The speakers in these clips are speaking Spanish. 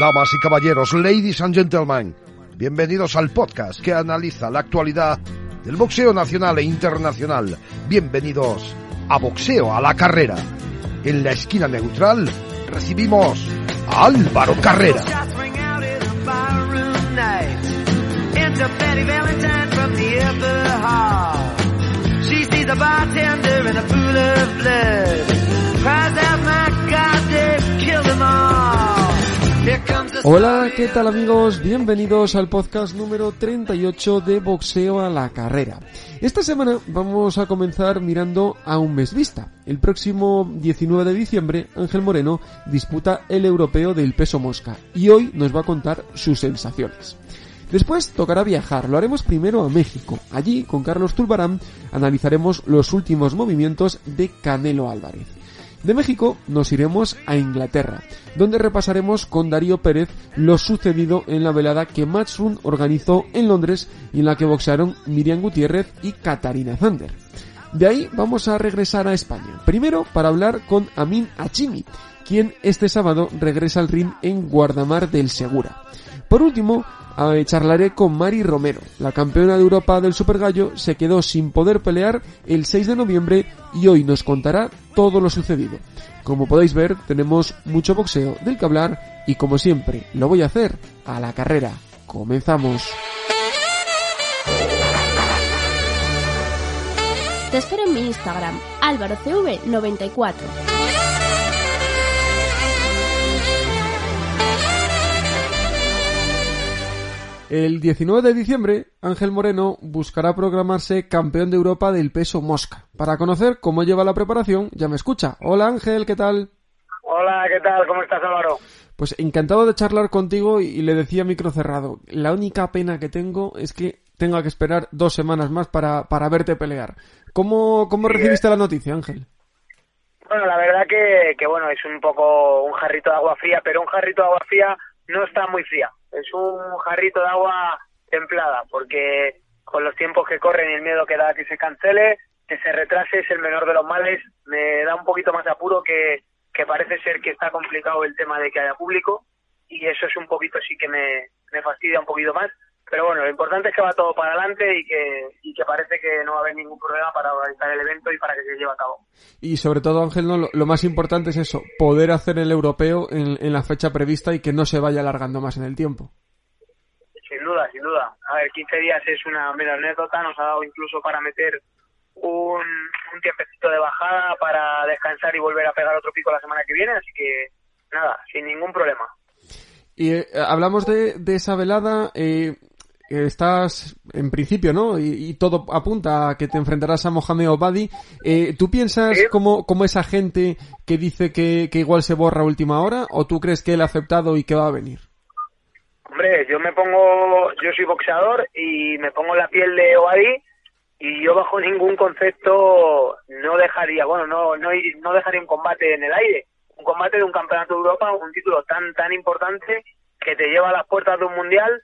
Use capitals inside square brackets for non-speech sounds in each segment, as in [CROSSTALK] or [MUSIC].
Damas y caballeros, ladies and gentlemen, bienvenidos al podcast que analiza la actualidad del boxeo nacional e internacional. Bienvenidos a Boxeo a la Carrera. En la esquina neutral recibimos a Álvaro Carrera. Hola, ¿qué tal amigos? Bienvenidos al podcast número 38 de Boxeo a la Carrera. Esta semana vamos a comenzar mirando a un mes vista. El próximo 19 de diciembre, Ángel Moreno disputa el europeo del peso mosca y hoy nos va a contar sus sensaciones. Después tocará viajar, lo haremos primero a México. Allí, con Carlos Tulbarán, analizaremos los últimos movimientos de Canelo Álvarez. De México nos iremos a Inglaterra, donde repasaremos con Darío Pérez lo sucedido en la velada que Matchroom organizó en Londres y en la que boxearon Miriam Gutiérrez y Katarina Zander. De ahí vamos a regresar a España, primero para hablar con Amin Achimi, quien este sábado regresa al ring en Guardamar del Segura. Por último, charlaré con Mari Romero. La campeona de Europa del Super Gallo se quedó sin poder pelear el 6 de noviembre y hoy nos contará todo lo sucedido. Como podéis ver, tenemos mucho boxeo del que hablar y como siempre, lo voy a hacer a la carrera. Comenzamos. Te espero en mi Instagram, álvarocv94. El 19 de diciembre, Ángel Moreno buscará programarse campeón de Europa del peso mosca. Para conocer cómo lleva la preparación, ya me escucha. Hola Ángel, ¿qué tal? Hola, ¿qué tal? ¿Cómo estás, Álvaro? Pues encantado de charlar contigo y le decía micro cerrado. La única pena que tengo es que tenga que esperar dos semanas más para, para verte pelear. ¿Cómo, cómo recibiste la noticia, Ángel? Bueno, la verdad que, que, bueno, es un poco un jarrito de agua fría, pero un jarrito de agua fría no está muy fría es un jarrito de agua templada, porque con los tiempos que corren y el miedo que da que se cancele, que se retrase es el menor de los males, me da un poquito más de apuro que, parece ser que está complicado el tema de que haya público y eso es un poquito sí que me, me fastidia un poquito más. Pero bueno, lo importante es que va todo para adelante y que, y que parece que no va a haber ningún problema para organizar el evento y para que se lleve a cabo. Y sobre todo, Ángel, ¿no? lo, más importante es eso, poder hacer el europeo en, en la fecha prevista y que no se vaya alargando más en el tiempo. Sin duda, sin duda. A ver, 15 días es una mera anécdota, nos ha dado incluso para meter un, un tiempecito de bajada para descansar y volver a pegar otro pico la semana que viene, así que nada, sin ningún problema. Y eh, hablamos de, de, esa velada, eh, estás en principio, ¿no? Y, y, todo apunta a que te enfrentarás a Mohamed Obadi. Eh, ¿Tú piensas ¿Sí? como, como esa gente que dice que, que igual se borra a última hora o tú crees que él ha aceptado y que va a venir? Hombre, yo me pongo, yo soy boxeador y me pongo la piel de Obadi y yo bajo ningún concepto no dejaría, bueno, no, no, no dejaría un combate en el aire, un combate de un campeonato de Europa, un título tan, tan importante que te lleva a las puertas de un mundial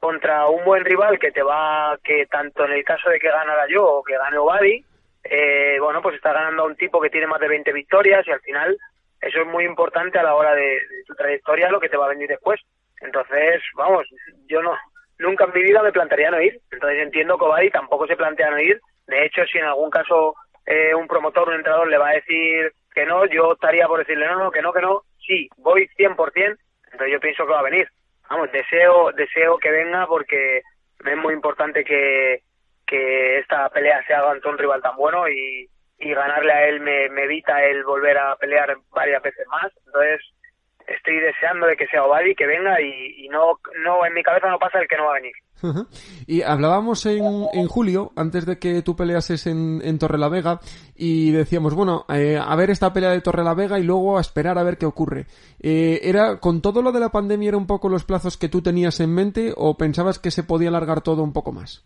contra un buen rival que te va, que tanto en el caso de que ganara yo o que gane Obadi, eh, bueno, pues está ganando a un tipo que tiene más de 20 victorias y al final eso es muy importante a la hora de, tu trayectoria, lo que te va a venir después. Entonces, vamos, yo no, nunca en mi vida me plantearía no ir. Entonces entiendo que Obadi tampoco se plantea no ir. De hecho, si en algún caso eh, un promotor, un entrenador le va a decir que no, yo estaría por decirle no, no, que no, que no. Sí, voy 100%, entonces yo pienso que va a venir. Vamos, deseo, deseo que venga porque es muy importante que, que esta pelea se haga ante un rival tan bueno y, y ganarle a él me, me evita el volver a pelear varias veces más. Entonces, estoy deseando de que sea Obadi, que venga y, y, no, no, en mi cabeza no pasa el que no va a venir. Y hablábamos en, en, julio, antes de que tú peleases en, en Torrelavega, y decíamos, bueno, eh, a ver esta pelea de Torrelavega y luego a esperar a ver qué ocurre. Eh, ¿Era con todo lo de la pandemia era un poco los plazos que tú tenías en mente o pensabas que se podía alargar todo un poco más?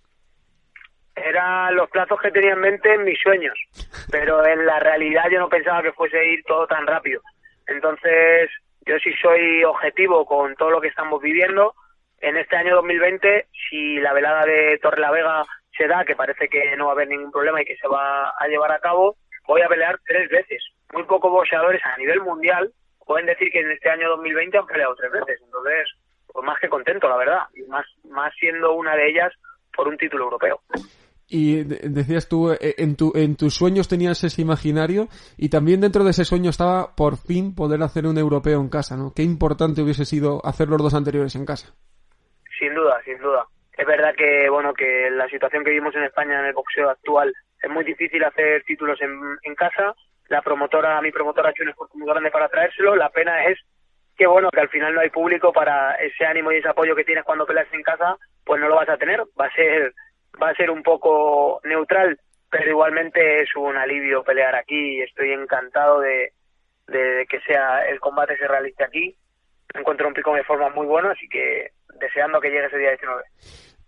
Eran los plazos que tenía en mente en mis sueños, pero en la realidad yo no pensaba que fuese a ir todo tan rápido. Entonces, yo sí soy objetivo con todo lo que estamos viviendo. En este año 2020, si la velada de Torrelavega se da, que parece que no va a haber ningún problema y que se va a llevar a cabo, voy a pelear tres veces. Muy pocos boxeadores a nivel mundial pueden decir que en este año 2020 han peleado tres veces. Entonces, pues más que contento, la verdad. Y más, más siendo una de ellas por un título europeo. Y decías tú, eh, en, tu, en tus sueños tenías ese imaginario y también dentro de ese sueño estaba por fin poder hacer un europeo en casa, ¿no? Qué importante hubiese sido hacer los dos anteriores en casa. Sin duda, sin duda. Es verdad que, bueno, que la situación que vivimos en España en el boxeo actual es muy difícil hacer títulos en, en casa. La promotora, mi promotora ha hecho un esfuerzo muy grande para traérselo. La pena es que, bueno, que al final no hay público para ese ánimo y ese apoyo que tienes cuando peleas en casa, pues no lo vas a tener. Va a ser va a ser un poco neutral, pero igualmente es un alivio pelear aquí y estoy encantado de, de, que sea el combate se realice aquí. Encuentro un pico de forma muy bueno, así que deseando que llegue ese día 19.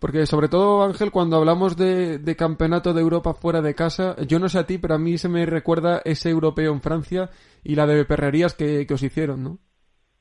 Porque sobre todo, Ángel, cuando hablamos de, de, campeonato de Europa fuera de casa, yo no sé a ti, pero a mí se me recuerda ese europeo en Francia y la de perrerías que, que os hicieron, ¿no?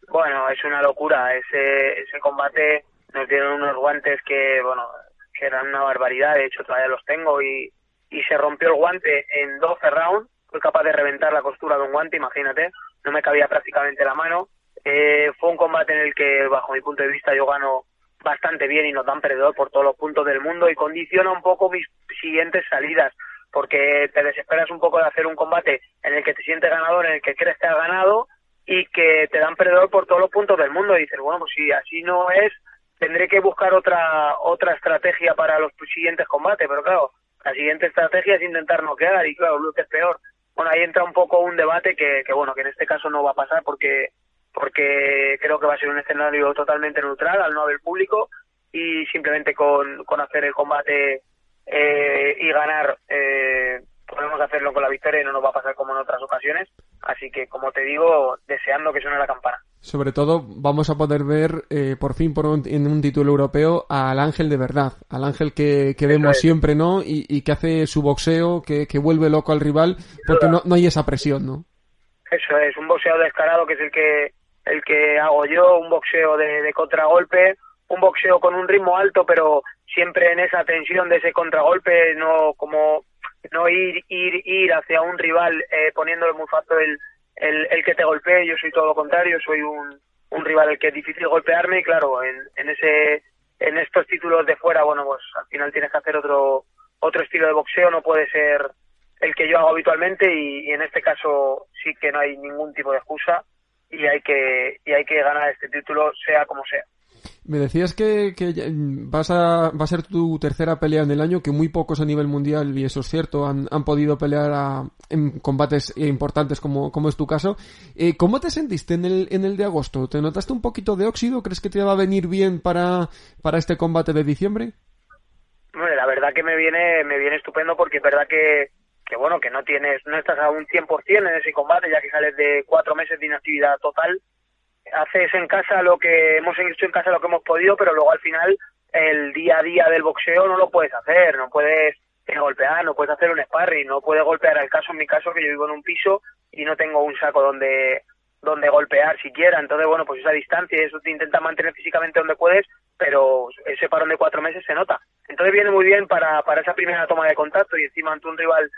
Bueno, es una locura. Ese, ese combate nos dieron unos guantes que, bueno, que eran una barbaridad, de hecho todavía los tengo y, y se rompió el guante en 12 rounds, fui capaz de reventar la costura de un guante, imagínate, no me cabía prácticamente la mano. Eh, fue un combate en el que, bajo mi punto de vista, yo gano bastante bien y no tan perdedor por todos los puntos del mundo y condiciona un poco mis siguientes salidas, porque te desesperas un poco de hacer un combate en el que te sientes ganador, en el que crees que has ganado y que te dan perdedor por todos los puntos del mundo. Y dices, bueno, pues si así no es, tendré que buscar otra otra estrategia para los siguientes combates, pero claro, la siguiente estrategia es intentar noquear y claro, Luke es peor. Bueno, ahí entra un poco un debate que, que bueno, que en este caso no va a pasar porque porque creo que va a ser un escenario totalmente neutral al no haber público y simplemente con, con hacer el combate eh, y ganar eh, podemos hacerlo con la victoria y no nos va a pasar como en otras ocasiones. Así que, como te digo, deseando que suene la campana. Sobre todo, vamos a poder ver eh, por fin por en un título europeo al ángel de verdad, al ángel que, que vemos siempre, ¿no? Y, y, que hace su boxeo, que, que vuelve loco al rival, porque no, no hay esa presión, ¿no? Eso es, un boxeo descarado que es el que el que hago yo, un boxeo de, de contragolpe, un boxeo con un ritmo alto, pero siempre en esa tensión de ese contragolpe, no como no ir ir ir hacia un rival eh, poniéndole muy fácil el el, el que te golpee, yo soy todo lo contrario, soy un, un rival el que es difícil golpearme y claro, en, en ese en estos títulos de fuera, bueno, pues al final tienes que hacer otro otro estilo de boxeo, no puede ser el que yo hago habitualmente y, y, en este caso sí que no hay ningún tipo de excusa y hay que y hay que ganar este título sea como sea. Me decías que, que vas a, va a ser tu tercera pelea en el año, que muy pocos a nivel mundial, y eso es cierto, han, han podido pelear a, en combates importantes como, como es tu caso. Eh, ¿Cómo te sentiste en el, en el de agosto? ¿Te notaste un poquito de óxido? ¿Crees que te va a venir bien para, para este combate de diciembre? La verdad que me viene, me viene estupendo porque es verdad que, que bueno, que no tienes, no estás a un 100% en ese combate, ya que sales de cuatro meses de inactividad total haces en casa lo que hemos hecho en casa lo que hemos podido, pero luego al final el día a día del boxeo no lo puedes hacer, no puedes golpear, no puedes hacer un sparring, no puedes golpear. El caso en mi caso que yo vivo en un piso y no tengo un saco donde donde golpear siquiera, entonces bueno, pues esa distancia eso te intenta mantener físicamente donde puedes, pero ese parón de cuatro meses se nota. Entonces viene muy bien para, para esa primera toma de contacto y encima ante un rival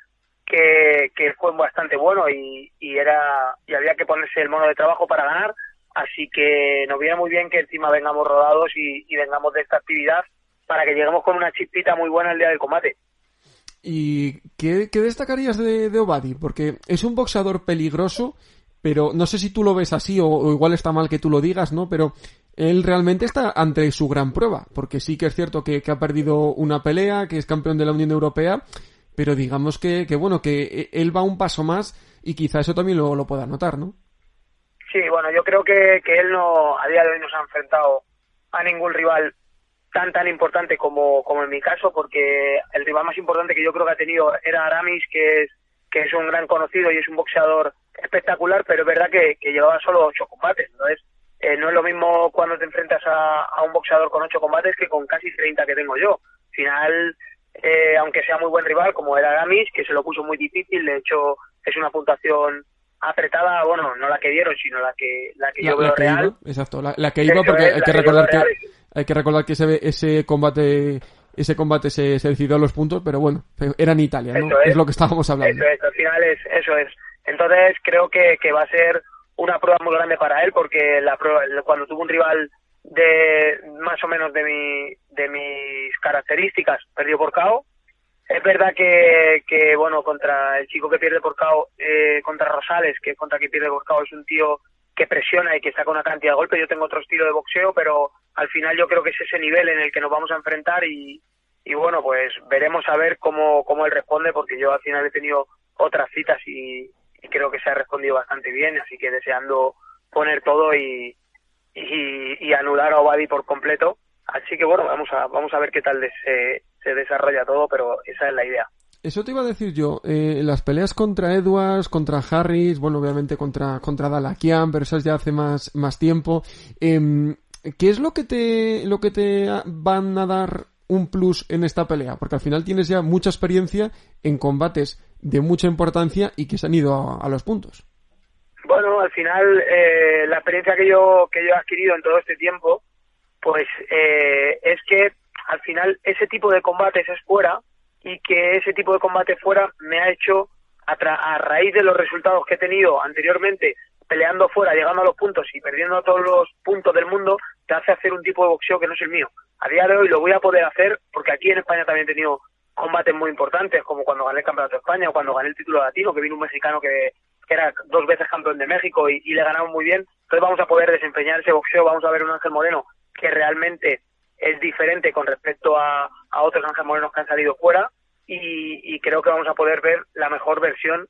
que, que fue bastante bueno y, y era y había que ponerse el mono de trabajo para ganar Así que nos viene muy bien que encima vengamos rodados y, y vengamos de esta actividad para que lleguemos con una chispita muy buena el día del combate. ¿Y qué, qué destacarías de, de, Obadi? Porque es un boxeador peligroso, pero no sé si tú lo ves así o, o, igual está mal que tú lo digas, ¿no? Pero él realmente está ante su gran prueba, porque sí que es cierto que, que ha perdido una pelea, que es campeón de la Unión Europea, pero digamos que, que bueno, que él va un paso más y quizá eso también lo, lo pueda notar, ¿no? Sí, bueno, yo creo que, que él no, a día de hoy no se ha enfrentado a ningún rival tan tan importante como, como en mi caso, porque el rival más importante que yo creo que ha tenido era Aramis, que es, que es un gran conocido y es un boxeador espectacular, pero es verdad que, llevaba solo ocho combates, entonces eh, no es lo mismo cuando te enfrentas a, a, un boxeador con ocho combates que con casi 30 que tengo yo. Al final, eh, aunque sea muy buen rival como era Aramis, que se lo puso muy difícil, de hecho es una puntuación apretada, bueno, no la que dieron, sino la que la que la, yo veo la que real. Iba, exacto, la, la que iba porque hay que recordar que, hay que recordar que ese, ese combate ese combate se, se decidió a los puntos, pero bueno, era en Italia, ¿no? Es. es. lo que estábamos hablando. Eso es, al final es, eso es. Entonces creo que, que va a ser una prueba muy grande para él porque la cuando tuvo un rival de más o menos de mi de mis características perdió por KO es verdad que, que bueno contra el chico que pierde por KO eh, contra Rosales que contra quien pierde por KO es un tío que presiona y que saca una cantidad de golpes yo tengo otro estilo de boxeo pero al final yo creo que es ese nivel en el que nos vamos a enfrentar y, y bueno pues veremos a ver cómo cómo él responde porque yo al final he tenido otras citas y, creo que se ha respondido bastante bien así que deseando poner todo y y, anular a Obadi por completo. Así que bueno, vamos a, vamos a ver qué tal se, se desarrolla todo, pero esa es la idea. Eso te iba a decir yo, eh, las peleas contra Edwards, contra Harris, bueno, obviamente contra, contra Dalakian, pero esas ya hace más, más tiempo. Eh, ¿Qué es lo que te, lo que te van a dar un plus en esta pelea? Porque al final tienes ya mucha experiencia en combates de mucha importancia y que se han ido a los puntos. Bueno, al final eh, la experiencia que yo que yo he adquirido en todo este tiempo, pues eh, es que al final ese tipo de combates es fuera y que ese tipo de combate fuera me ha hecho a, a raíz de los resultados que he tenido anteriormente peleando fuera, llegando a los puntos y perdiendo todos los puntos del mundo, te hace hacer un tipo de boxeo que no es el mío. A día de hoy lo voy a poder hacer porque aquí en España también he tenido combates muy importantes, como cuando gané el Campeonato de España o cuando gané el título latino, que vino un mexicano que, que era dos veces campeón de México y, le ganamos muy bien. Entonces vamos a poder desempeñar ese boxeo, vamos a ver un Ángel Moreno que realmente es diferente con respecto a, otros Ángel Morenos que han salido fuera y, creo que vamos a poder ver la mejor versión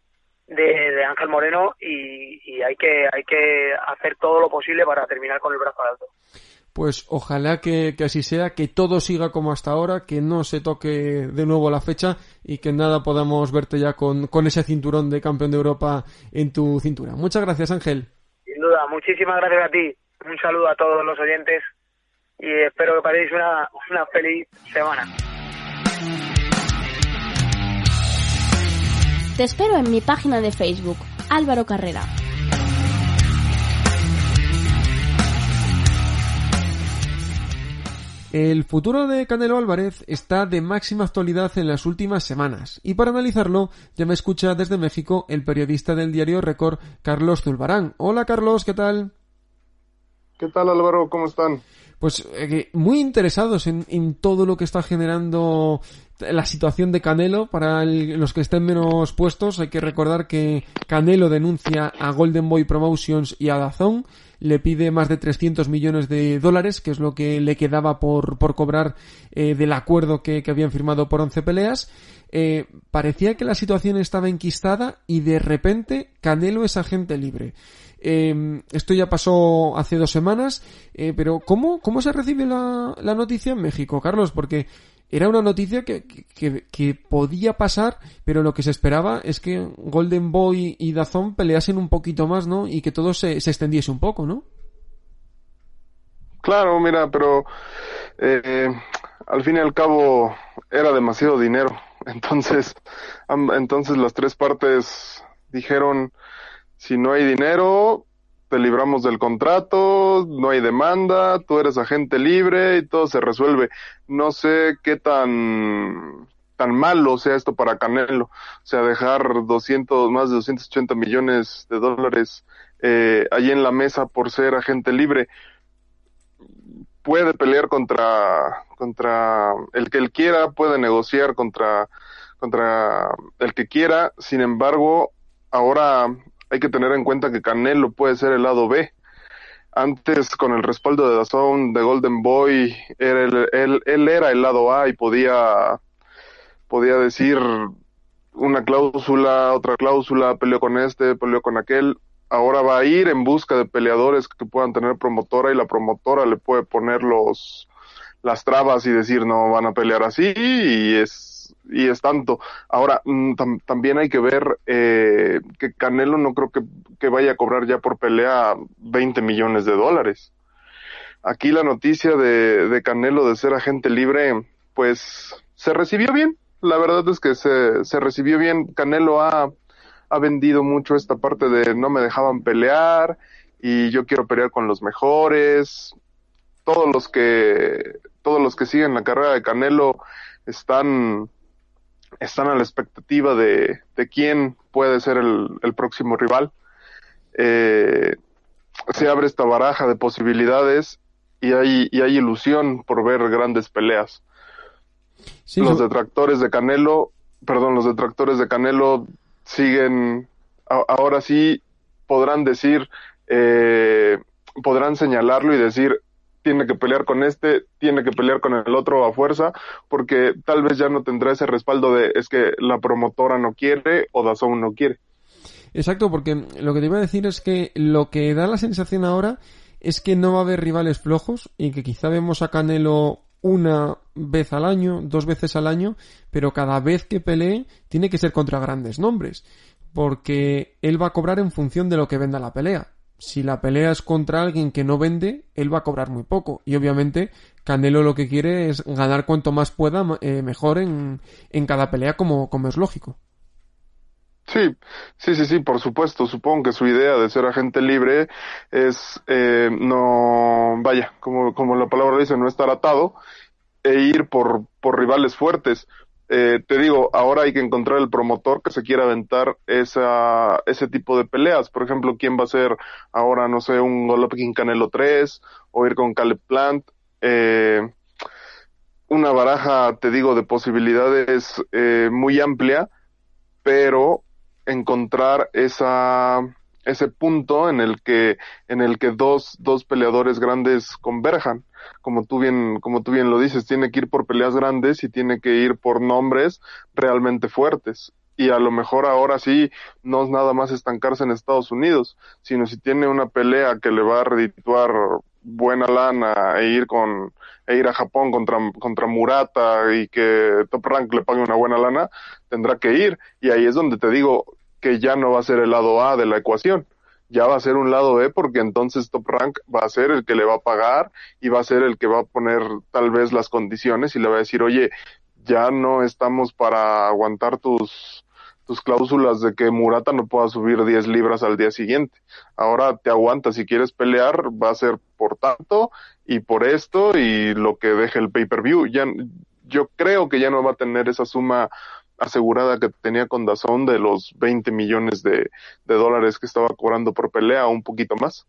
de, Ángel Moreno y, hay que hay que hacer todo lo posible para terminar con el brazo alto pues ojalá que, así sea, que todo siga como hasta ahora, que no se toque de nuevo la fecha y que nada podamos verte ya con, con ese cinturón de campeón de Europa en tu cintura. Muchas gracias, Ángel. Sin duda, muchísimas gracias a ti. Un saludo a todos los oyentes y espero que paséis una, una feliz semana. Te espero en mi página de Facebook, Álvaro Carrera. El futuro de Canelo Álvarez está de máxima actualidad en las últimas semanas y para analizarlo ya me escucha desde México el periodista del diario Record Carlos Zulbarán. Hola Carlos, ¿qué tal? ¿Qué tal Álvaro? ¿Cómo están? Pues eh, muy interesados en, todo lo que está generando la situación de Canelo. Para los que estén menos puestos, hay que recordar que Canelo denuncia a Golden Boy Promotions y a Dazón le pide más de 300 millones de dólares, que es lo que le quedaba por, por cobrar eh, del acuerdo que, que, habían firmado por 11 peleas. Eh, parecía que la situación estaba enquistada y de repente Canelo es agente libre. Eh, esto ya pasó hace dos semanas, eh, pero ¿cómo, ¿cómo se recibe la, la noticia en México, Carlos? Porque era una noticia que, que, podía pasar, pero lo que se esperaba es que Golden Boy y Dazón peleasen un poquito más, ¿no? Y que todo se, se extendiese un poco, ¿no? Claro, mira, pero eh, al fin y al cabo era demasiado dinero. [LAUGHS] Entonces, entonces las tres partes dijeron, si no hay dinero, te libramos del contrato, no hay demanda, tú eres agente libre y todo se resuelve. No sé qué tan tan malo sea esto para Canelo, o sea, dejar 200, más de 280 millones de dólares eh, allí en la mesa por ser agente libre. Puede pelear contra, contra el que él quiera, puede negociar contra, contra el que quiera, sin embargo, ahora hay que tener en cuenta que Canelo puede ser el lado B. Antes, con el respaldo de Dazón, de Golden Boy, era él, él era el lado A y podía, podía decir una cláusula, otra cláusula, peleó con este, peleó con aquel. Ahora va a ir en busca de peleadores que puedan tener promotora y la promotora le puede poner los, las trabas y decir no van a pelear así y es y es tanto. Ahora, mm, también hay que ver eh, que Canelo no creo que, que, vaya a cobrar ya por pelea 20 millones de dólares. Aquí la noticia de, de Canelo de ser agente libre, pues se recibió bien. La verdad es que se, se recibió bien. Canelo ha, ha vendido mucho esta parte de no me dejaban pelear y yo quiero pelear con los mejores. Todos los que, todos los que siguen la carrera de Canelo están están a la expectativa de, de quién puede ser el, el próximo rival. eh, se abre esta baraja de posibilidades y hay, y hay ilusión por ver grandes peleas. los detractores de Canelo, perdón, los detractores de Canelo siguen, ahora sí podrán decir, eh, podrán señalarlo y decir, tiene que pelear con este, tiene que pelear con el otro a fuerza, porque tal vez ya no tendrá ese respaldo de es que la promotora no quiere o Dazón no quiere. Exacto, porque lo que te iba a decir es que lo que da la sensación ahora es que no va a haber rivales flojos y que quizá vemos a Canelo una vez al año, dos veces al año, pero cada vez que pelee tiene que ser contra grandes nombres, porque él va a cobrar en función de lo que venda la pelea si la pelea es contra alguien que no vende, él va a cobrar muy poco. Y obviamente Canelo lo que quiere es ganar cuanto más pueda eh, mejor en, en, cada pelea, como, como es lógico. Sí, sí, sí, sí, por supuesto. Supongo que su idea de ser agente libre es eh, no, vaya, como, como la palabra dice, no estar atado e ir por, por rivales fuertes. Eh, te digo, ahora hay que encontrar el promotor que se quiera aventar esa, ese tipo de peleas. Por ejemplo, ¿quién va a ser ahora, no sé, un Golovkin Canelo 3 o ir con Caleb Plant? Eh, una baraja, te digo, de posibilidades eh, muy amplia, pero encontrar esa, ese punto en el que, en el que dos, dos peleadores grandes converjan como tú bien, como tú bien lo dices, tiene que ir por peleas grandes y tiene que ir por nombres realmente fuertes. Y a lo mejor ahora sí no es nada más estancarse en Estados Unidos, sino si tiene una pelea que le va a redituar buena lana e ir con e ir a Japón contra contra Murata y que Top Rank le pague una buena lana, tendrá que ir y ahí es donde te digo que ya no va a ser el lado A de la ecuación ya va a ser un lado B porque entonces Top Rank va a ser el que le va a pagar y va a ser el que va a poner tal vez las condiciones y le va a decir, oye, ya no estamos para aguantar tus, tus cláusulas de que Murata no pueda subir 10 libras al día siguiente. Ahora te aguanta, si quieres pelear va a ser por tanto y por esto y lo que deje el pay-per-view. Ya, yo creo que ya no va a tener esa suma asegurada que tenía con Dazón de los 20 millones de, dólares que estaba cobrando por pelea, un poquito más.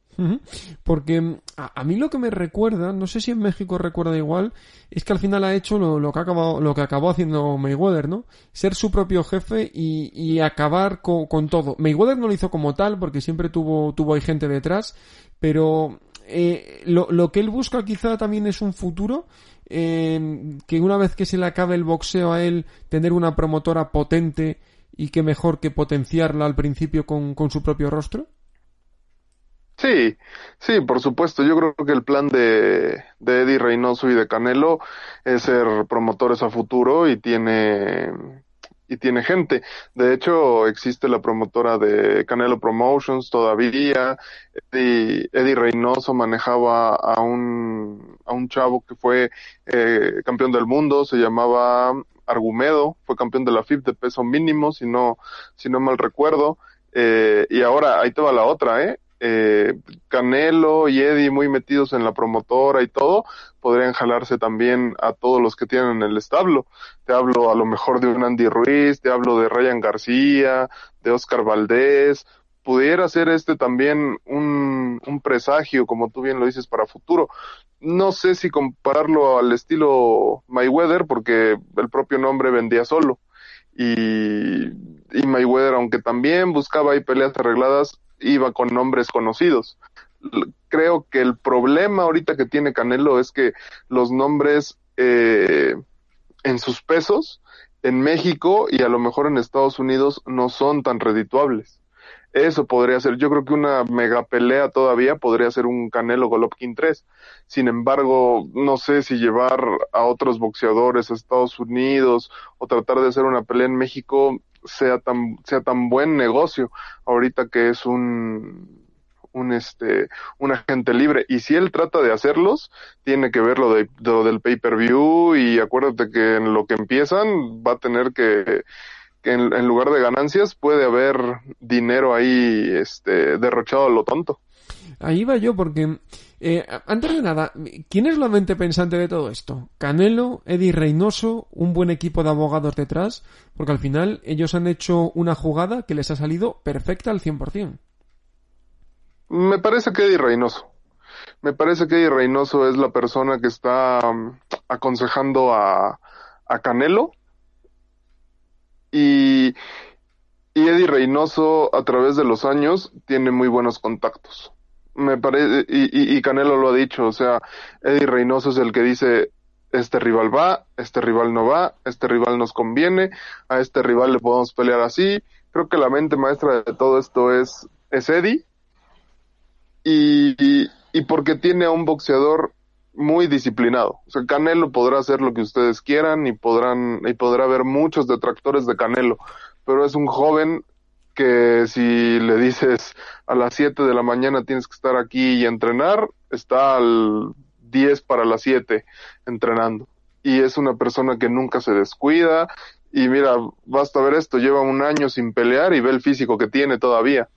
Porque mm, a, mí lo que me recuerda, no sé si en México recuerda igual, es que al final ha hecho lo, que, ha acabado, lo que acabó haciendo Mayweather, ¿no? Ser su propio jefe y, acabar con, todo. Mayweather no lo hizo como tal, porque siempre tuvo, tuvo ahí gente detrás, pero eh, lo, lo que él busca quizá también es un futuro eh, que una vez que se le acabe el boxeo a él, tener una promotora potente y que mejor que potenciarla al principio con, con su propio rostro? Sí, sí, por supuesto. Yo creo que el plan de, de Eddie Reynoso y de Canelo es ser promotores a futuro y tiene y tiene gente. De hecho, existe la promotora de Canelo Promotions todavía. Eddie, Eddie Reynoso manejaba a un, a un chavo que fue eh, campeón del mundo, se llamaba Argumedo, fue campeón de la FIP de peso mínimo, si no, si no mal recuerdo. Eh, y ahora, ahí te va la otra, ¿eh? Eh, Canelo y Eddie muy metidos en la promotora y todo, podrían jalarse también a todos los que tienen el establo. Te hablo a lo mejor de un Andy Ruiz, te hablo de Ryan García, de Oscar Valdés. Pudiera ser este también un, un presagio, como tú bien lo dices, para futuro. No sé si compararlo al estilo Mayweather, porque el propio nombre vendía solo. Y, y Mayweather, aunque también buscaba ahí peleas arregladas, iba con nombres conocidos. Creo que el problema ahorita que tiene Canelo es que los nombres eh, en sus pesos en México y a lo mejor en Estados Unidos no son tan redituables. Eso podría ser, yo creo que una mega pelea todavía podría ser un Canelo Golovkin 3. Sin embargo, no sé si llevar a otros boxeadores a Estados Unidos o tratar de hacer una pelea en México sea tan, sea tan buen negocio ahorita que es un, un este un agente libre. Y si él trata de hacerlos tiene que ver lo, de, lo del pay per view y acuérdate que en lo que empiezan va a tener que, que en, lugar de ganancias puede haber dinero ahí este derrochado a lo tonto. Ahí va yo porque eh, antes de nada, ¿quién es la mente pensante de todo esto? Canelo, Eddie Reynoso, un buen equipo de abogados detrás, porque al final ellos han hecho una jugada que les ha salido perfecta al 100%. Me parece que Eddie Reynoso. Me parece que Eddie Reynoso es la persona que está um, aconsejando a, a Canelo. Y, y Eddie Reynoso, a través de los años, tiene muy buenos contactos. Me parece, y, y, Canelo lo ha dicho, o sea, Eddie Reynoso es el que dice, este rival va, este rival no va, este rival nos conviene, a este rival le podemos pelear así. Creo que la mente maestra de todo esto es, es Eddie. Y, y porque tiene a un boxeador muy disciplinado. O sea, Canelo podrá hacer lo que ustedes quieran y podrán y podrá haber muchos detractores de Canelo, pero es un joven que si le dices a las 7 de la mañana tienes que estar aquí y entrenar, está al 10 para las 7 entrenando. Y es una persona que nunca se descuida. Y mira, basta ver esto, lleva un año sin pelear y ve el físico que tiene todavía.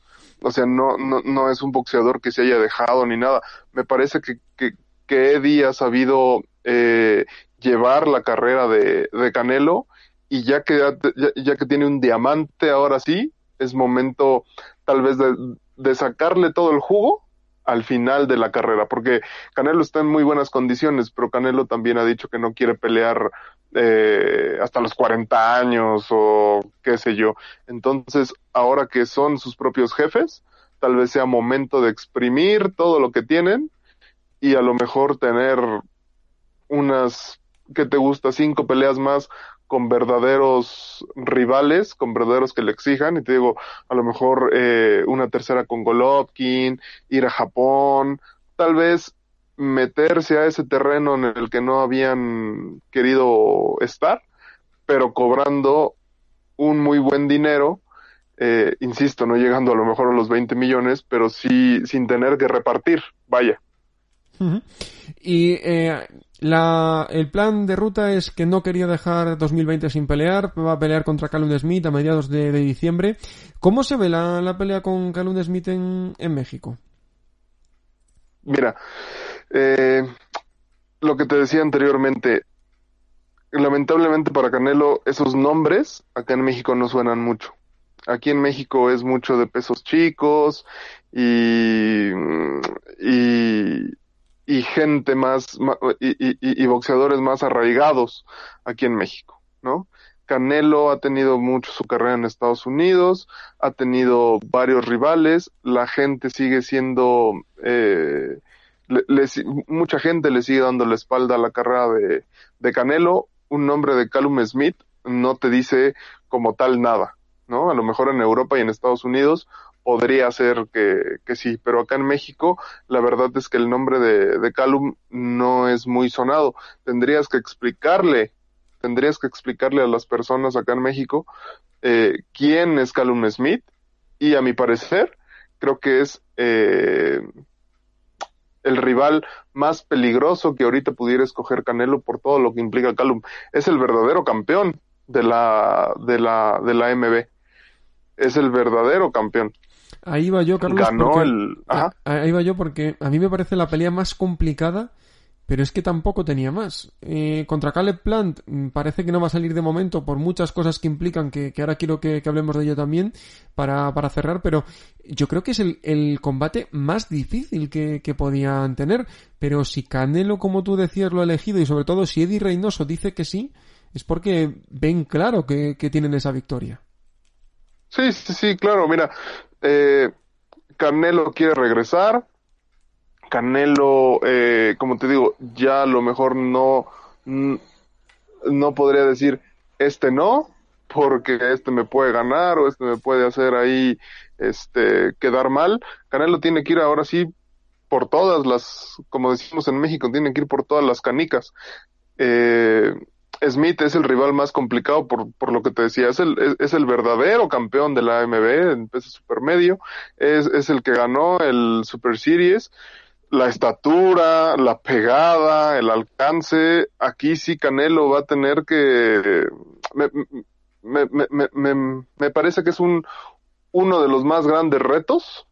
O sea, no, no, no es un boxeador que se haya dejado ni nada. Me parece que, que, que Eddie ha sabido eh, llevar la carrera de, de Canelo y ya que, ya, ya, que tiene un diamante ahora sí, es momento tal vez de, sacarle todo el jugo al final de la carrera, porque Canelo está en muy buenas condiciones, pero Canelo también ha dicho que no quiere pelear eh, hasta los 40 años o qué sé yo. Entonces, ahora que son sus propios jefes, tal vez sea momento de exprimir todo lo que tienen y a lo mejor tener unas, que te gusta? Cinco peleas más con verdaderos rivales, con verdaderos que le exijan, y te digo, a lo mejor eh, una tercera con Golovkin, ir a Japón, tal vez meterse a ese terreno en el que no habían querido estar, pero cobrando un muy buen dinero, eh, insisto, no llegando a lo mejor a los 20 millones, pero sí sin tener que repartir, vaya. Y eh, la, el plan de ruta es que no quería dejar 2020 sin pelear, va a pelear contra Calum Smith a mediados de, diciembre. ¿Cómo se ve la, pelea con Calum Smith en, en México? Mira, eh, lo que te decía anteriormente, lamentablemente para Canelo esos nombres acá en México no suenan mucho. Aquí en México es mucho de pesos chicos y, y, y gente más, y, y, boxeadores más arraigados aquí en México, ¿no? Canelo ha tenido mucho su carrera en Estados Unidos, ha tenido varios rivales, la gente sigue siendo, eh, le, mucha gente le sigue dando la espalda a la carrera de, de Canelo, un nombre de Callum Smith no te dice como tal nada, ¿no? A lo mejor en Europa y en Estados Unidos podría ser que, sí, pero acá en México la verdad es que el nombre de, de Calum no es muy sonado. Tendrías que explicarle, tendrías que explicarle a las personas acá en México eh, quién es Calum Smith y a mi parecer creo que es eh, el rival más peligroso que ahorita pudiera escoger Canelo por todo lo que implica Calum. Es el verdadero campeón de la, de la, de la MB. Es el verdadero campeón. Ahí va yo, Carlos. Ganó porque, el. Ajá. Ahí va yo porque a mí me parece la pelea más complicada, pero es que tampoco tenía más. Eh, contra Caleb Plant parece que no va a salir de momento por muchas cosas que implican, que, que ahora quiero que, que, hablemos de ello también para, para cerrar, pero yo creo que es el, el combate más difícil que, que podían tener. Pero si Canelo, como tú decías, lo ha elegido y sobre todo si Eddie Reynoso dice que sí, es porque ven claro que, que tienen esa victoria. Sí, sí, sí, claro. Mira, eh, Canelo quiere regresar. Canelo, eh, como te digo, ya a lo mejor no, no podría decir este no, porque este me puede ganar o este me puede hacer ahí este quedar mal. Canelo tiene que ir ahora sí por todas las, como decimos en México, tiene que ir por todas las canicas. Eh, Smith es el rival más complicado por, por lo que te decía, es el, es, el verdadero campeón de la AMB en peso supermedio, es, es el que ganó el Super Series, la estatura, la pegada, el alcance, aquí sí Canelo va a tener que, me, me, me, me, me parece que es un, uno de los más grandes retos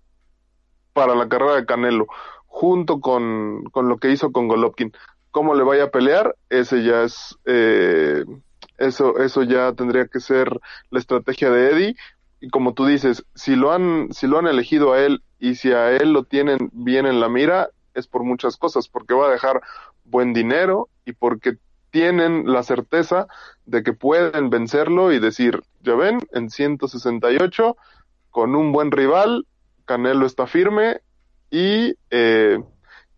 para la carrera de Canelo, junto con, con lo que hizo con Golovkin cómo le vaya a pelear, ese ya es, eh, eso, eso ya tendría que ser la estrategia de Eddie. Y como tú dices, si lo han, si lo han elegido a él y si a él lo tienen bien en la mira es por muchas cosas, porque va a dejar buen dinero y porque tienen la certeza de que pueden vencerlo y decir, ya ven, en 168, con un buen rival, Canelo está firme y, eh,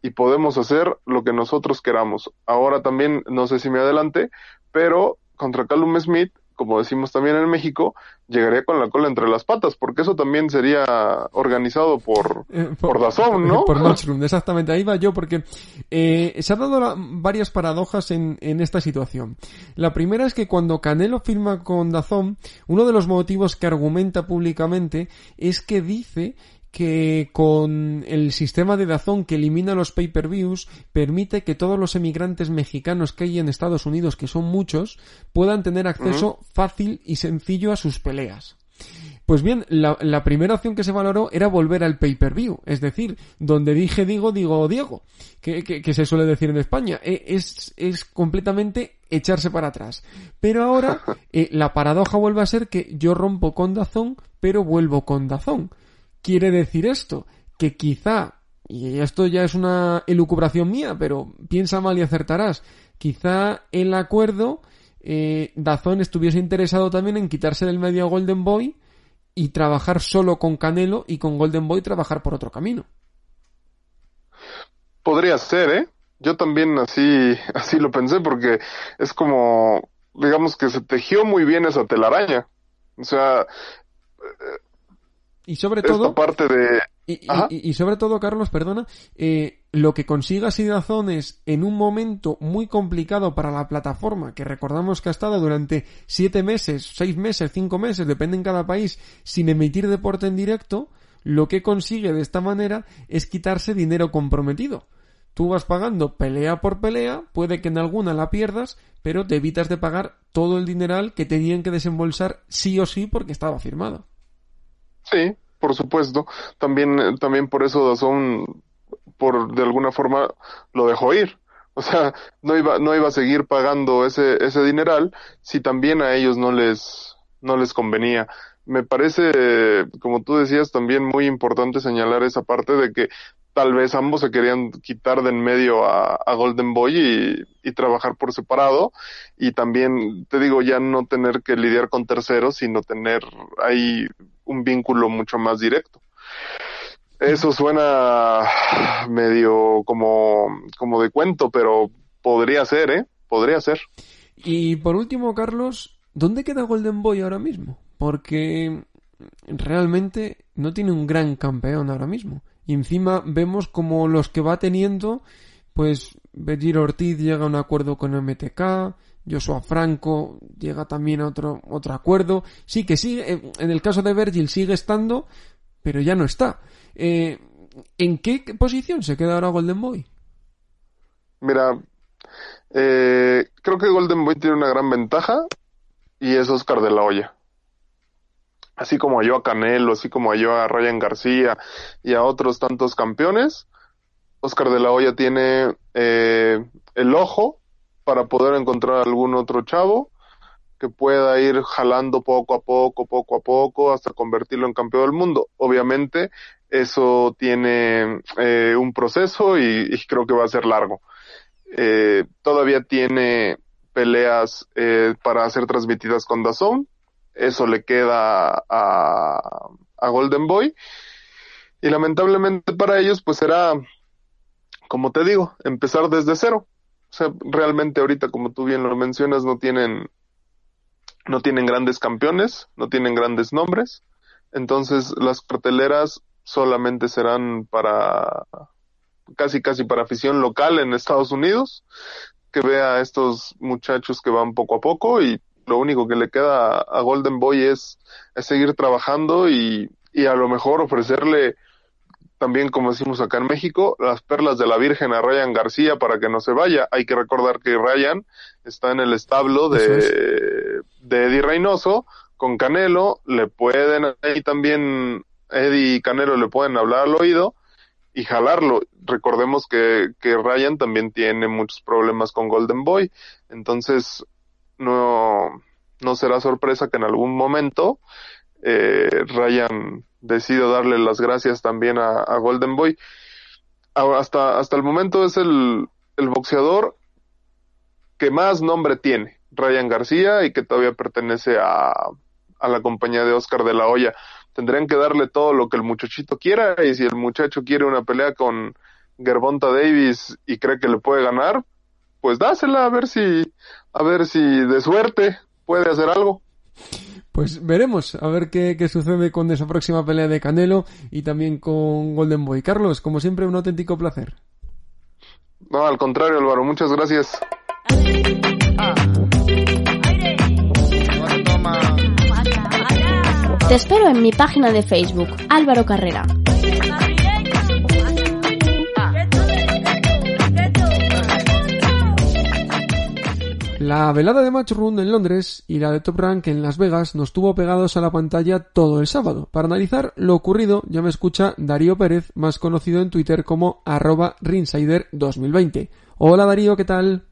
y podemos hacer lo que nosotros queramos. Ahora también, no sé si me adelante, pero contra Callum Smith como decimos también en México, llegaría con la cola entre las patas, porque eso también sería organizado por, eh, por, Dazón, ¿no? Por [LAUGHS] Matchroom, exactamente, ahí va yo, porque eh, se han dado varias paradojas en, en esta situación. La primera es que cuando Canelo firma con Dazón, uno de los motivos que argumenta públicamente es que dice que con el sistema de Dazón que elimina los pay-per-views permite que todos los emigrantes mexicanos que hay en Estados Unidos, que son muchos, puedan tener acceso fácil y sencillo a sus peleas. Pues bien, la, primera opción que se valoró era volver al pay-per-view, es decir, donde dije digo, digo Diego, que, que, se suele decir en España. E, es, es completamente echarse para atrás. Pero ahora [LAUGHS] eh, la paradoja vuelve a ser que yo rompo con Dazón, pero vuelvo con Dazón quiere decir esto? Que quizá, y esto ya es una elucubración mía, pero piensa mal y acertarás, quizá el acuerdo eh, Dazón estuviese interesado también en quitarse del medio a Golden Boy y trabajar solo con Canelo y con Golden Boy trabajar por otro camino. Podría ser, ¿eh? Yo también así, [LAUGHS] así lo pensé porque es como, digamos que se tejió muy bien esa telaraña. O sea, y sobre todo... parte de... Y, sobre todo, Carlos, perdona, eh, lo que consiga Sidazón es en un momento muy complicado para la plataforma, que recordamos que ha estado durante siete meses, seis meses, cinco meses, depende en cada país, sin emitir deporte en directo, lo que consigue de esta manera es quitarse dinero comprometido. Tú vas pagando pelea por pelea, puede que en alguna la pierdas, pero te evitas de pagar todo el dineral que tenían que desembolsar sí o sí porque estaba firmado. Sí, por supuesto. También, también por eso Dazón, por de alguna forma, lo dejó ir. O sea, no iba, no iba a seguir pagando ese, ese dineral si también a ellos no les, no les convenía. Me parece, como tú decías, también muy importante señalar esa parte de que tal vez ambos se querían quitar de en medio a, Golden Boy y, trabajar por separado y también te digo ya no tener que lidiar con terceros sino tener ahí un vínculo mucho más directo. Eso suena medio como como de cuento pero podría ser eh podría ser. Y por último Carlos dónde queda Golden Boy ahora mismo porque realmente no tiene un gran campeón ahora mismo. Y encima vemos como los que va teniendo, pues Bedir Ortiz llega a un acuerdo con MTK, Joshua Franco llega también a otro, otro acuerdo. Sí que sigue, eh, en el caso de Virgil sigue estando, pero ya no está. Eh, ¿En qué posición se queda ahora Golden Boy? Mira, eh, creo que Golden Boy tiene una gran ventaja y es Oscar de la Hoya así como yo a Canelo, así como yo a Ryan García y a otros tantos campeones, Oscar de la Hoya tiene el ojo para poder encontrar algún otro chavo que pueda ir jalando poco a poco, poco a poco, hasta convertirlo en campeón del mundo. Obviamente, eso tiene eh, un proceso y, creo que va a ser largo. Eh, todavía tiene peleas para ser transmitidas con Dazón, eso le queda a, a Golden Boy. Y lamentablemente para ellos, pues será, como te digo, empezar desde cero. O sea, realmente ahorita, como tú bien lo mencionas, no tienen, no tienen grandes campeones, no tienen grandes nombres. Entonces, las carteleras solamente serán para, casi casi para afición local en Estados Unidos, que vea a estos muchachos que van poco a poco y lo único que le queda a Golden Boy es, seguir trabajando y, y a lo mejor ofrecerle también, como decimos acá en México, las perlas de la Virgen a Ryan García para que no se vaya. Hay que recordar que Ryan está en el establo de, de Eddie Reynoso con Canelo. Le pueden ahí también, Eddie y Canelo le pueden hablar al oído y jalarlo. Recordemos que, que Ryan también tiene muchos problemas con Golden Boy. Entonces, no, no será sorpresa que en algún momento eh, Ryan decido darle las gracias también a, Golden Boy. Hasta, hasta el momento es el, el boxeador que más nombre tiene, Ryan García, y que todavía pertenece a, a la compañía de Oscar de la Hoya. Tendrían que darle todo lo que el muchachito quiera, y si el muchacho quiere una pelea con Gervonta Davis y cree que le puede ganar, pues dásela a ver si, a ver si de suerte puede hacer algo. Pues veremos a ver qué, qué, sucede con esa próxima pelea de Canelo y también con Golden Boy. Carlos, como siempre, un auténtico placer. No, al contrario, Álvaro, muchas gracias. Te espero en mi página de Facebook, Álvaro Carrera. La velada de Matchroom en Londres y la de Top Rank en Las Vegas nos tuvo pegados a la pantalla todo el sábado. Para analizar lo ocurrido ya me escucha Darío Pérez, más conocido en Twitter como arroba Rinsider 2020. Hola Darío, ¿qué tal?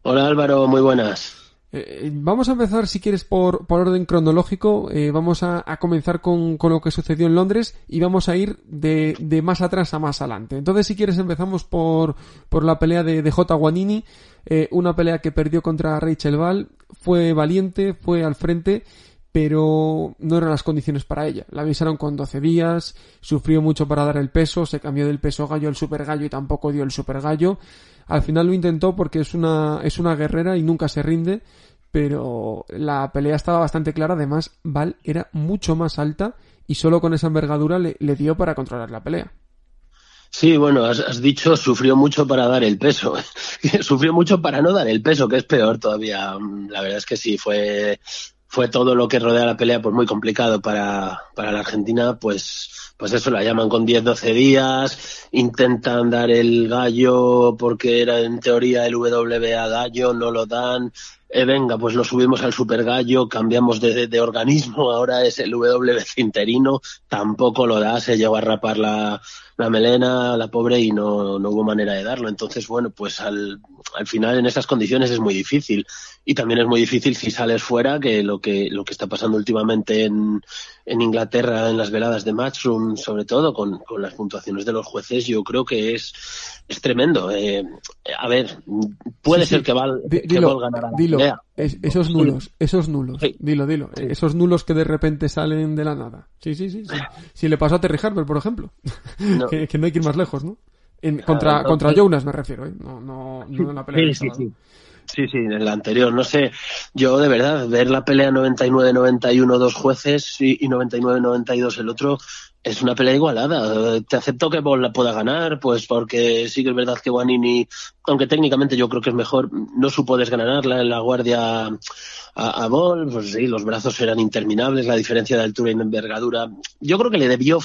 Hola Álvaro, muy buenas. Eh, vamos a empezar, si quieres, por, por orden cronológico. Eh, vamos a, comenzar con, con, lo que sucedió en Londres y vamos a ir de, de, más atrás a más adelante. Entonces, si quieres, empezamos por, por la pelea de, de J. Guanini. Eh, una pelea que perdió contra Rachel Ball. Fue valiente, fue al frente, pero no eran las condiciones para ella. La avisaron con 12 días, sufrió mucho para dar el peso, se cambió del peso gallo al super gallo y tampoco dio el super gallo. Al final lo intentó porque es una, es una guerrera y nunca se rinde pero la pelea estaba bastante clara. Además, Val era mucho más alta y solo con esa envergadura le, dio para controlar la pelea. Sí, bueno, has, dicho sufrió mucho para dar el peso. [LAUGHS] sufrió mucho para no dar el peso, que es peor todavía. La verdad es que sí, fue, fue todo lo que rodea la pelea pues muy complicado para, para la Argentina, pues, pues eso la llaman con 10, 12 días, intentan dar el gallo porque era en teoría el WBA gallo, no lo dan, eh, venga, pues lo subimos al super gallo, cambiamos de, organismo, ahora es el W interino, tampoco lo da, se llegó a rapar la, la melena, la pobre, y no, no hubo manera de darlo. Entonces, bueno, pues al, al final en esas condiciones es muy difícil. Y también es muy difícil si sales fuera, que lo que, lo que está pasando últimamente en, en Inglaterra, en las veladas de Matchroom, sobre todo con, con las puntuaciones de los jueces, yo creo que es, es tremendo. Eh, a ver, puede ser que Val, dilo, ganara dilo, esos nulos, esos nulos, dilo, dilo, esos nulos que de repente salen de la nada. Sí, sí, sí. Si le pasó a Terry Harper, por ejemplo, [LAUGHS] que, no hay que ir más lejos, ¿no? En, contra, contra Jonas me refiero, ¿eh? No, no, no en la pelea. Sí, sí, sí. Sí, en el anterior, no sé, yo de verdad, ver la pelea 99-91 dos jueces y, y 99-92 el otro, es una pelea igualada. Te acepto que Ball la pueda ganar, pues porque sí que es verdad que Guanini, aunque técnicamente yo creo que es mejor, no supo desganarla en la guardia a, a. Pues sí, los brazos eran interminables, la diferencia de altura y envergadura. Yo creo que le debió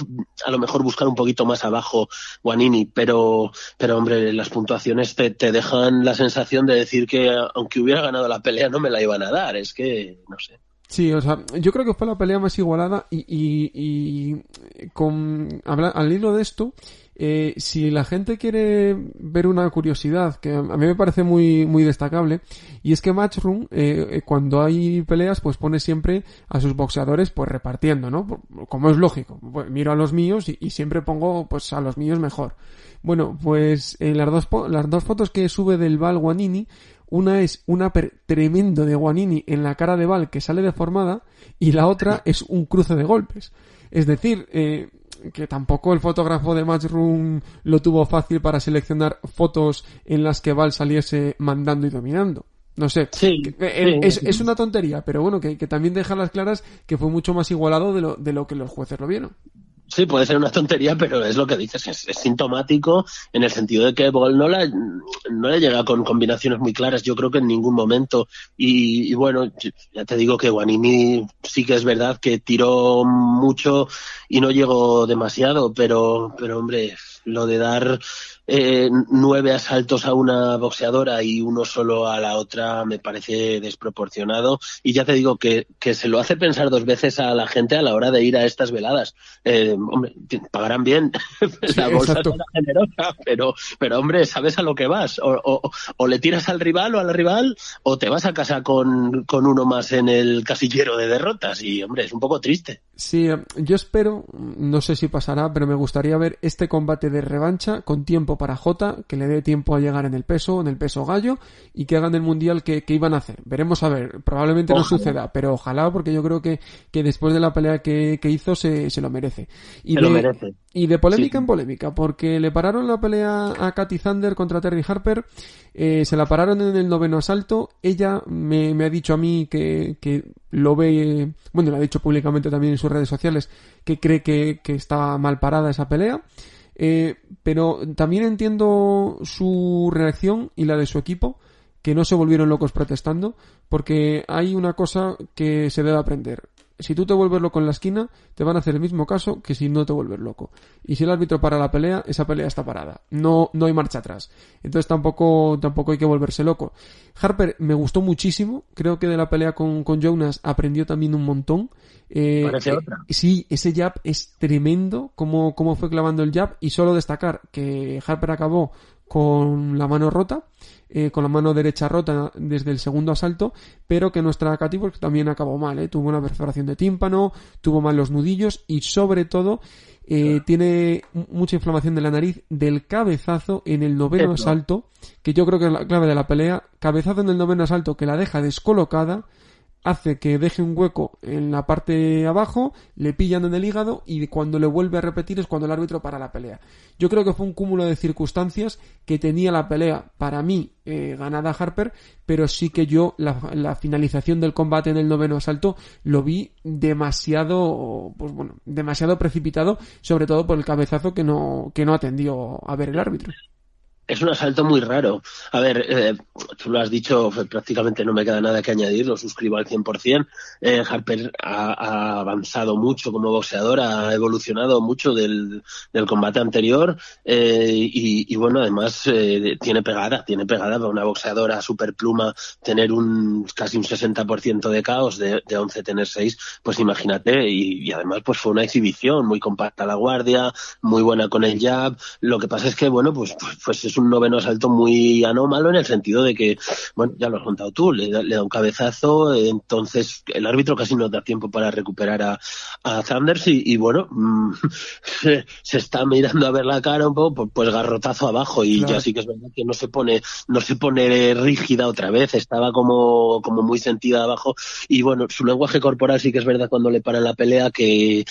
a lo mejor buscar un poquito más abajo Guanini, pero, pero hombre, las puntuaciones te, te dejan la sensación de decir que aunque hubiera ganado la pelea no me la iban a dar. Es que, no sé. Sí, o sea, yo creo que fue la pelea más igualada y, y, y con, al hilo de esto, eh, si la gente quiere ver una curiosidad que a mí me parece muy, muy destacable, y es que Matchroom, eh, eh, cuando hay peleas, pues pone siempre a sus boxeadores pues repartiendo, ¿no? Como es lógico. Pues, miro a los míos y, y, siempre pongo pues a los míos mejor. Bueno, pues en las dos, las dos fotos que sube del Val Guanini, una es una tremendo de Guanini en la cara de Val que sale deformada y la otra [LAUGHS] es un cruce de golpes. Es decir, eh, que tampoco el fotógrafo de Matchroom lo tuvo fácil para seleccionar fotos en las que Val saliese mandando y dominando. No sé. Sí, eh, es, es, una tontería, pero bueno, que, que, también deja las claras que fue mucho más igualado de lo, de lo que los jueces lo vieron. Sí, puede ser una tontería, pero es lo que dices, es, sintomático en el sentido de que Ball no, la, no le llega con combinaciones muy claras, yo creo que en ningún momento. Y, y, bueno, ya te digo que Guanini sí que es verdad que tiró mucho y no llegó demasiado, pero, pero hombre, lo de dar eh, nueve asaltos a una boxeadora y uno solo a la otra me parece desproporcionado y ya te digo que, que se lo hace pensar dos veces a la gente a la hora de ir a estas veladas. Eh, hombre, pagarán bien, [LAUGHS] la bolsa es generosa, pero, pero hombre, sabes a lo que vas. O, o, o, le tiras al rival o a la rival o te vas a casa con, con uno más en el casillero de derrotas y hombre, es un poco triste. Sí, yo espero, no sé si pasará, pero me gustaría ver este combate de revancha con tiempo para Jota, que le dé tiempo a llegar en el peso, en el peso gallo, y que hagan el mundial que, que iban a hacer. Veremos a ver, probablemente no suceda, pero ojalá, porque yo creo que, que después de la pelea que, que hizo se, se, lo merece. Y se de, lo merece. Y de polémica sí. en polémica, porque le pararon la pelea a Katy Thunder contra Terry Harper, eh, se la pararon en el noveno asalto, ella me, me ha dicho a mí que, que lo ve, bueno, lo ha dicho públicamente también en sus redes sociales, que cree que, que está mal parada esa pelea. Eh, pero también entiendo su reacción y la de su equipo, que no se volvieron locos protestando, porque hay una cosa que se debe aprender. Si tú te vuelves loco en la esquina, te van a hacer el mismo caso que si no te vuelves loco. Y si el árbitro para la pelea, esa pelea está parada. No, no hay marcha atrás. Entonces tampoco, tampoco hay que volverse loco. Harper me gustó muchísimo. Creo que de la pelea con, con Jonas aprendió también un montón. Eh, Parece otra. Eh, sí, ese jab es tremendo, como, como fue clavando el jab. Y solo destacar que Harper acabó con la mano rota, eh, con la mano derecha rota desde el segundo asalto, pero que nuestra Katy pues, también acabó mal, ¿eh? tuvo una perforación de tímpano, tuvo mal los nudillos y sobre todo eh, tiene mucha inflamación de la nariz del cabezazo en el noveno asalto, que yo creo que es la clave de la pelea, cabezazo en el noveno asalto que la deja descolocada, hace que deje un hueco en la parte abajo, le pillan en el hígado y cuando le vuelve a repetir es cuando el árbitro para la pelea. Yo creo que fue un cúmulo de circunstancias que tenía la pelea para mí eh, ganada Harper, pero sí que yo la, la, finalización del combate en el noveno asalto lo vi demasiado, pues bueno, demasiado precipitado, sobre todo por el cabezazo que no, que no atendió a ver el árbitro es un asalto muy raro. A ver, eh, tú lo has dicho, prácticamente no me queda nada que añadir, lo suscribo al 100%. Eh, Harper ha, ha, avanzado mucho como boxeador, ha evolucionado mucho del, combate anterior eh, y, bueno, además eh, tiene pegada, tiene pegada para una boxeadora super pluma tener un casi un 60% de caos, de, de 11 tener 6, pues imagínate, y, y, además pues fue una exhibición muy compacta la guardia, muy buena con el jab. Lo que pasa es que, bueno, pues, pues, pues es un noveno asalto muy anómalo en el sentido de que, bueno, ya lo has contado tú, le, le da un cabezazo, entonces el árbitro casi no da tiempo para recuperar a, a Sanders y, y bueno, mmm, [LAUGHS] se, se, está mirando a ver la cara un poco, pues garrotazo abajo y claro. ya sí que es verdad que no se pone, no se pone rígida otra vez, estaba como, como muy sentida abajo y bueno, su lenguaje corporal sí que es verdad cuando le para la pelea que,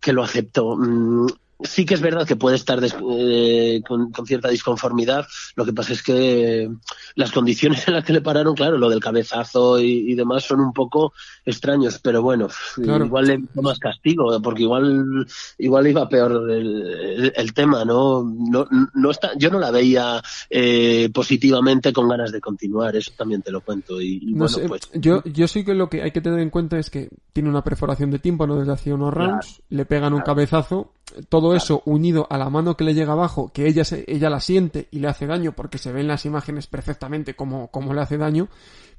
que lo aceptó. Mm, sí que es verdad que puede estar des, eh, con, con, cierta disconformidad. Lo que pasa es que las condiciones en las que le pararon, claro, lo del cabezazo y, y demás son un poco extraños, pero bueno, claro. igual le hizo más castigo, porque igual, igual iba peor el, el, el tema, ¿no? No, no está, yo no la veía eh, positivamente con ganas de continuar, eso también te lo cuento. Y, y no bueno, sé, pues. Yo, yo sí que lo que hay que tener en cuenta es que tiene una perforación de tímpano desde hace unos rounds, claro. le pegan claro. un cabezazo, todo claro. eso unido a la mano que le llega abajo, que ella, se, ella la siente y le hace daño, porque se ven las imágenes perfectamente como, como le hace daño,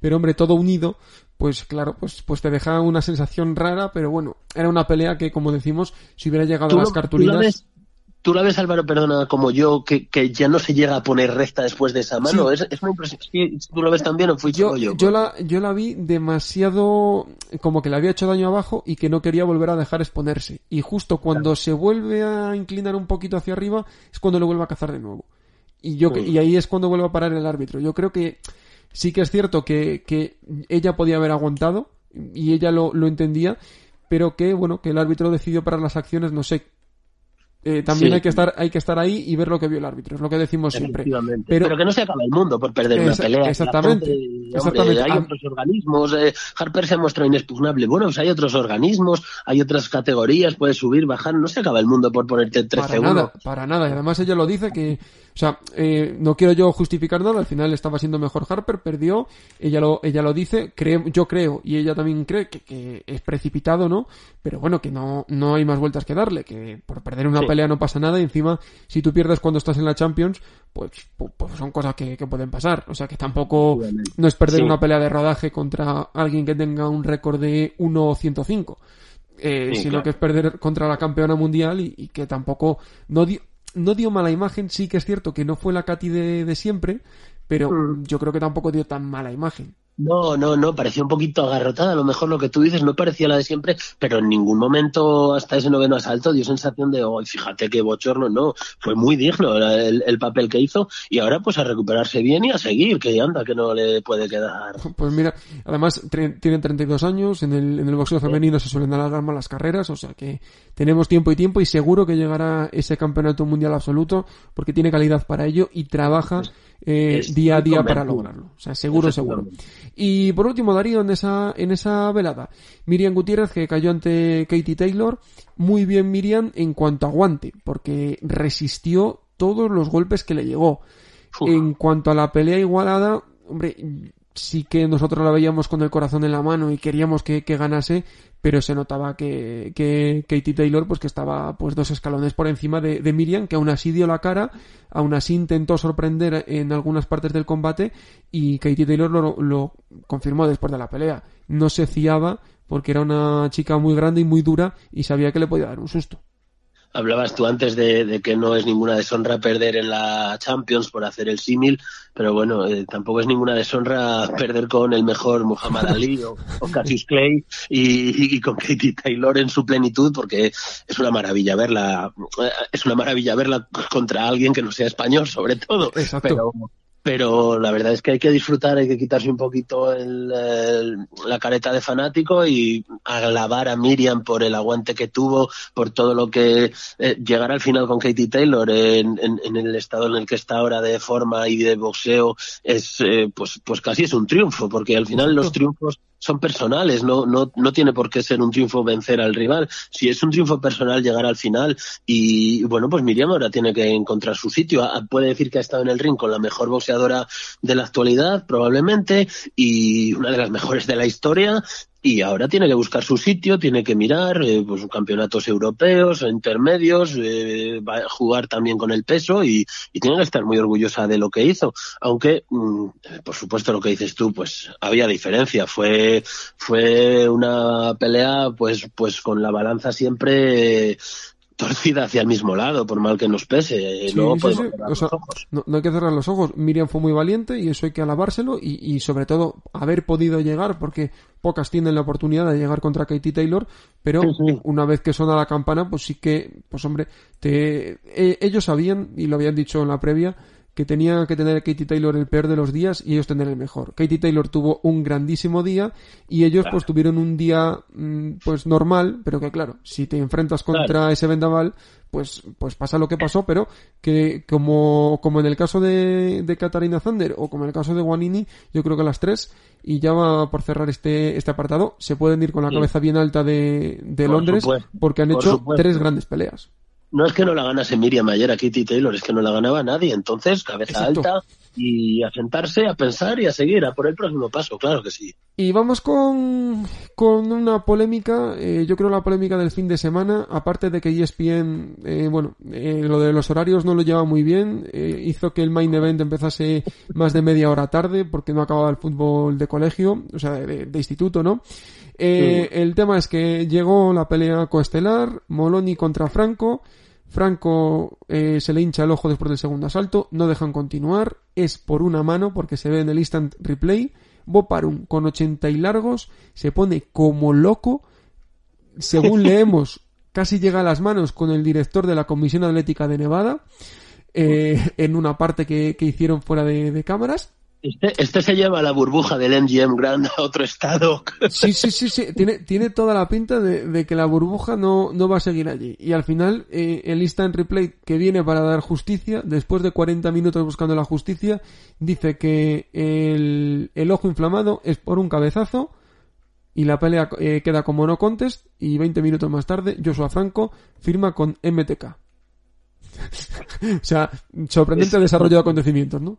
pero hombre, todo unido, pues claro, pues, pues te deja una sensación rara, pero bueno, era una pelea que, como decimos, si hubiera llegado a las cartulinas tú la ves, Álvaro, perdona, como yo, que, que, ya no se llega a poner recta después de esa mano. Sí. Es, es, muy impresionante. ¿Tú lo ves también o fui yo? Yo, yo, la, yo la vi demasiado como que le había hecho daño abajo y que no quería volver a dejar exponerse. Y justo cuando claro. se vuelve a inclinar un poquito hacia arriba es cuando le vuelve a cazar de nuevo. Y, yo, y ahí es cuando vuelve a parar el árbitro. Yo creo que sí que es cierto que, que ella podía haber aguantado y ella lo, lo entendía, pero que, bueno, que el árbitro decidió parar las acciones, no sé eh, también sí. hay que estar hay que estar ahí y ver lo que vio el árbitro es lo que decimos siempre pero, pero, que no se acaba el mundo por perder una pelea exactamente, gente, exactamente. Hay otros organismos eh, Harper se muestra inexpugnable bueno pues hay otros organismos hay otras categorías puedes subir bajar no se acaba el mundo por ponerte 13 para nada para nada y además ella lo dice que o sea, eh, no quiero yo justificar nada, al final estaba siendo mejor Harper, perdió, ella lo, ella lo dice, creo, yo creo, y ella también cree que, que, es precipitado, ¿no? Pero bueno, que no, no hay más vueltas que darle, que por perder una sí. pelea no pasa nada y encima si tú pierdes cuando estás en la Champions, pues, pues son cosas que, pueden pasar. O sea que tampoco no es perder una pelea de rodaje contra alguien que tenga un récord de 1.105. Eh, sino que es perder contra la campeona mundial y, que tampoco no dio, no dio mala imagen, sí que es cierto que no fue la Katy de, de siempre, pero mm. yo creo que tampoco dio tan mala imagen. No, no, no, parecía un poquito agarrotada. A lo mejor lo que tú dices no parecía la de siempre, pero en ningún momento hasta ese noveno asalto dio sensación de, oh, fíjate qué bochorno. No, fue muy digno el, el, papel que hizo y ahora pues a recuperarse bien y a seguir, que anda, que no le puede quedar. [LAUGHS] Pues mira, además tiene 32 años, en el, en el boxeo femenino se suelen dar las carreras, o sea que tenemos tiempo y tiempo y seguro que llegará ese campeonato mundial absoluto porque tiene calidad para ello y trabaja eh, día a día para lograrlo. O sea, seguro, seguro. Y por último, Darío, en esa, en esa velada, Miriam Gutiérrez que cayó ante Katie Taylor. Muy bien Miriam en cuanto a guante, porque resistió todos los golpes que le llegó. En cuanto a la pelea igualada, hombre, sí que nosotros la veíamos con el corazón en la mano y queríamos que, que ganase, pero se notaba que, que Katie Taylor pues que estaba pues dos escalones por encima de, de, Miriam que aún así dio la cara aún así intentó sorprender en algunas partes del combate y Katie Taylor lo, lo confirmó después de la pelea. No se fiaba porque era una chica muy grande y muy dura y sabía que le podía dar un susto Hablabas tú antes de, que no es ninguna deshonra perder en la Champions por hacer el símil, pero bueno, eh, tampoco es ninguna deshonra perder con el mejor Muhammad Ali o, Cassius Clay y, con Katie Taylor en su plenitud, porque es una maravilla verla, eh, es una maravilla verla contra alguien que no sea español, sobre todo. Pero, pero la verdad es que hay que disfrutar, hay que quitarse un poquito la careta de fanático y alabar a Miriam por el aguante que tuvo, por todo lo que eh, llegar al final con Katie Taylor en, el estado en el que está ahora de forma y de boxeo es eh, pues pues casi es un triunfo, porque al final los triunfos son personales, no, no, no tiene por qué ser un triunfo vencer al rival. Si es un triunfo personal llegar al final y bueno, pues Miriam ahora tiene que encontrar su sitio. Ah, puede decir que ha estado en el ring con la mejor boxeadora de la actualidad, probablemente, y una de las mejores de la historia, y ahora tiene que buscar su sitio, tiene que mirar eh, pues, campeonatos europeos, intermedios, eh, va a jugar también con el peso y, y, tiene que estar muy orgullosa de lo que hizo. Aunque, mm, por supuesto, lo que dices tú, pues había diferencia. Fue, fue una pelea, pues, pues con la balanza siempre torcida hacia el mismo lado, por mal que nos pese. no, No, hay que cerrar los ojos. Miriam fue muy valiente y eso hay que alabárselo y, y, sobre todo haber podido llegar, porque pocas tienen la oportunidad de llegar contra Katie Taylor, pero una vez que suena la campana, pues sí que, pues hombre, te, eh, ellos sabían, y lo habían dicho en la previa, que tenía que tener Katie Taylor el peor de los días y ellos tener el mejor. Katie Taylor tuvo un grandísimo día y ellos pues tuvieron un día mm, pues normal, pero que claro, si te enfrentas contra ese vendaval, pues, pues pasa lo que pasó, pero que como, como en el caso de, de Katarina Zander o como en el caso de Guanini, yo creo que las tres, y ya va por cerrar este, este apartado, se pueden ir con la cabeza bien alta de, de Londres porque han hecho tres grandes peleas no es que no la ganase Miriam ayer a Kitty Taylor, es que no la ganaba nadie. Entonces, cabeza alta y a sentarse, a pensar y a seguir, a por el próximo paso, claro que sí. Y vamos con, con una polémica, eh, yo creo la polémica del fin de semana, aparte de que ESPN, eh, bueno, eh, lo de los horarios no lo lleva muy bien, eh, hizo que el main event empezase más de media hora tarde porque no acababa el fútbol de colegio, o sea, de, de instituto, ¿no? Eh, El tema es que llegó la pelea coestelar, Moloni contra Franco, Franco eh, se le hincha el ojo después del segundo asalto, no dejan continuar, es por una mano porque se ve en el instant replay. Boparum con 80 y largos se pone como loco, según [LAUGHS] leemos, casi llega a las manos con el director de la Comisión Atlética de Nevada eh, en una parte que, hicieron fuera de cámaras este, este, se lleva la burbuja del MGM Grand a otro estado. Sí, sí, sí, sí. Tiene, tiene toda la pinta de, que la burbuja no, no va a seguir allí. Y al final, eh, el instant replay que viene para dar justicia, después de 40 minutos buscando la justicia, dice que el, el ojo inflamado es por un cabezazo y la pelea eh, queda como no contest y 20 minutos más tarde Joshua Franco firma con MTK. [LAUGHS] o sea, sorprendente desarrollo de acontecimientos, ¿no?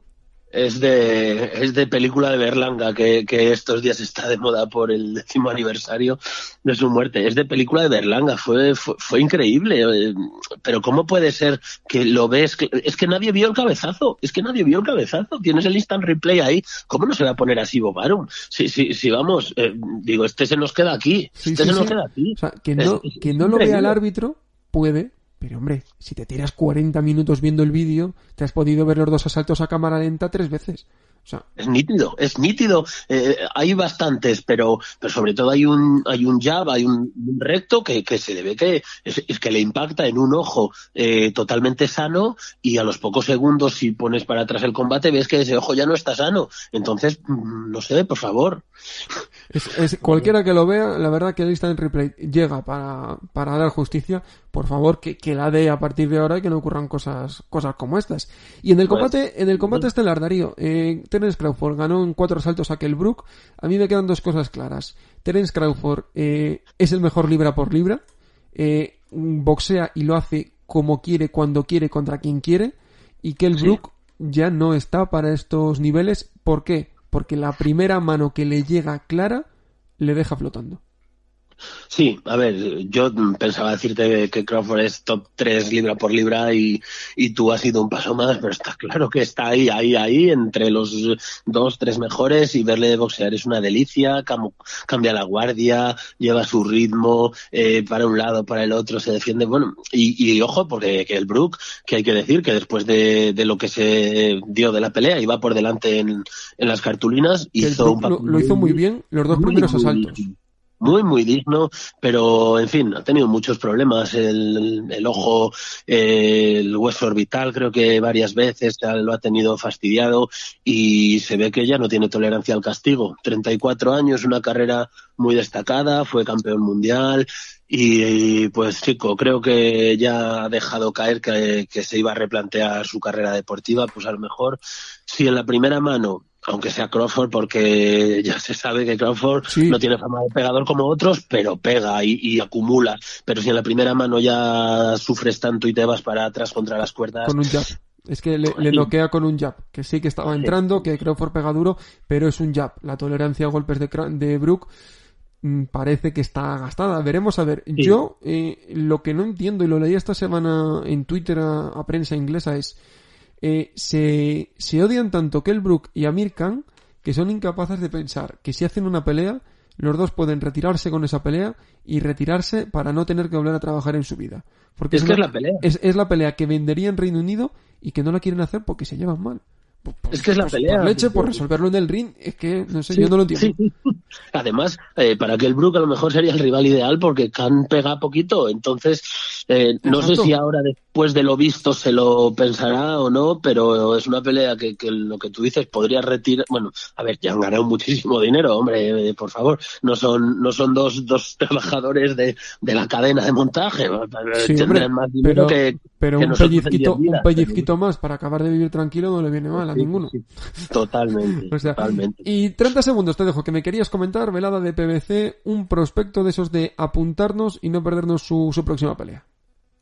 Es de, es de película de Berlanga, que, que estos días está de moda por el décimo aniversario de su muerte. Es de película de Berlanga, fue, fue, fue increíble. eh, Pero ¿cómo puede ser que lo ves? Es que nadie vio el cabezazo, es que nadie vio el cabezazo. Tienes el instant replay ahí. ¿Cómo no se va a poner así Bobarum? Si, si, si vamos, eh, digo, este se nos queda aquí. Este sí, se nos queda aquí. O sea, que no, Es- no lo vea el árbitro puede, pero hombre, si te tiras 40 minutos viendo el vídeo, te has podido ver los dos asaltos a cámara lenta tres veces. O sea, Es nítido, es nítido. Eh, hay bastantes, pero, pero sobre todo hay un, hay un jab, hay un, un recto que, que se le ve que es, es que le impacta en un ojo eh, totalmente sano y a los pocos segundos si pones para atrás el combate ves que ese ojo ya no está sano. Entonces, mm, no sé, por favor. es, es- cualquiera que lo vea, la verdad que el instant replay llega para, para dar justicia. Por favor, que, que la dé a partir de ahora y que no ocurran cosas, cosas como estas. Y en el Pues, combate, en el combate estelar, Darío, eh, Terence Crawford ganó en cuatro asaltos a Brook. A mí me quedan dos cosas claras. Terence Crawford eh, es el mejor libra por libra. eh, boxea y lo hace como quiere, cuando quiere, contra quien quiere. Y Kell Sí. Brook ya no está para estos niveles. ¿Por qué? Porque la primera mano que le llega clara le deja flotando. Sí, a ver, yo pensaba decirte que Crawford es top 3 libra por libra y, y tú has ido un paso más, pero está claro que está ahí, ahí, ahí, entre los dos, tres mejores y verle boxear es una delicia, cam- cambia la guardia, lleva su ritmo, eh, para un lado, para el otro, se defiende, bueno, y, y ojo, porque que el Brook, que hay que decir que después de, de lo que se dio de la pelea, iba por delante en, en las cartulinas, el hizo Brook un lo, papel lo hizo muy bien los dos primeros asaltos. Muy, muy digno, pero en fin, ha tenido muchos problemas. El, el ojo, el hueso orbital, creo que varias veces lo ha tenido fastidiado y se ve que ya no tiene tolerancia al castigo. 34 años, una carrera muy destacada, fue campeón mundial y pues chico, creo que ya ha dejado caer que, que se iba a replantear su carrera deportiva, pues a lo mejor si en la primera mano aunque sea Crawford, porque [LAUGHS] ya se sabe que Crawford Sí. no tiene fama de pegador como otros, pero pega y, y acumula. Pero si en la primera mano ya sufres tanto y te vas para atrás contra las cuerdas, con un jab. Es que le, le noquea con un jab, que sí que estaba entrando, que Crawford pega duro, pero es un jab. La tolerancia a golpes de, de Brook mm, parece que está gastada. Veremos a ver. Sí. Yo eh, lo que no entiendo, y lo leí esta semana en Twitter a, a prensa inglesa, es eh, se, se odian tanto Kell Brook y Amir Khan que son incapaces de pensar que si hacen una pelea, los dos pueden retirarse con esa pelea y retirarse para no tener que volver a trabajar en su vida. Porque es que es la pelea. es, es la pelea que vendería en Reino Unido y que no la quieren hacer porque se llevan mal. Pues- pues- Es que es la pues pelea. Por leche, por resolverlo en el ring, es que, no sé, yo no lo entiendo. Sí. [LAUGHS] Además, eh, para que el Brook a lo mejor sería el rival ideal porque Khan pega poquito. Entonces, eh, no sé si ahora después de lo visto se lo pensará o no, pero es una pelea que, que lo que tú dices podría retirar. Bueno, a ver, ya han ganado muchísimo dinero, hombre, eh, por favor. No son, no son dos, dos [LAUGHS] trabajadores de, de la cadena de montaje. Sí, Tendrán hombre, más dinero pero, que. pero que un pellizquito, un pellizquito más para acabar de vivir tranquilo no le viene mal a Sí, ninguno. sí, Totalmente, [LAUGHS] O sea, totalmente. y 30 segundos te dejo que me querías comentar, velada de PBC, un prospecto de esos de apuntarnos y no perdernos su, su próxima pelea.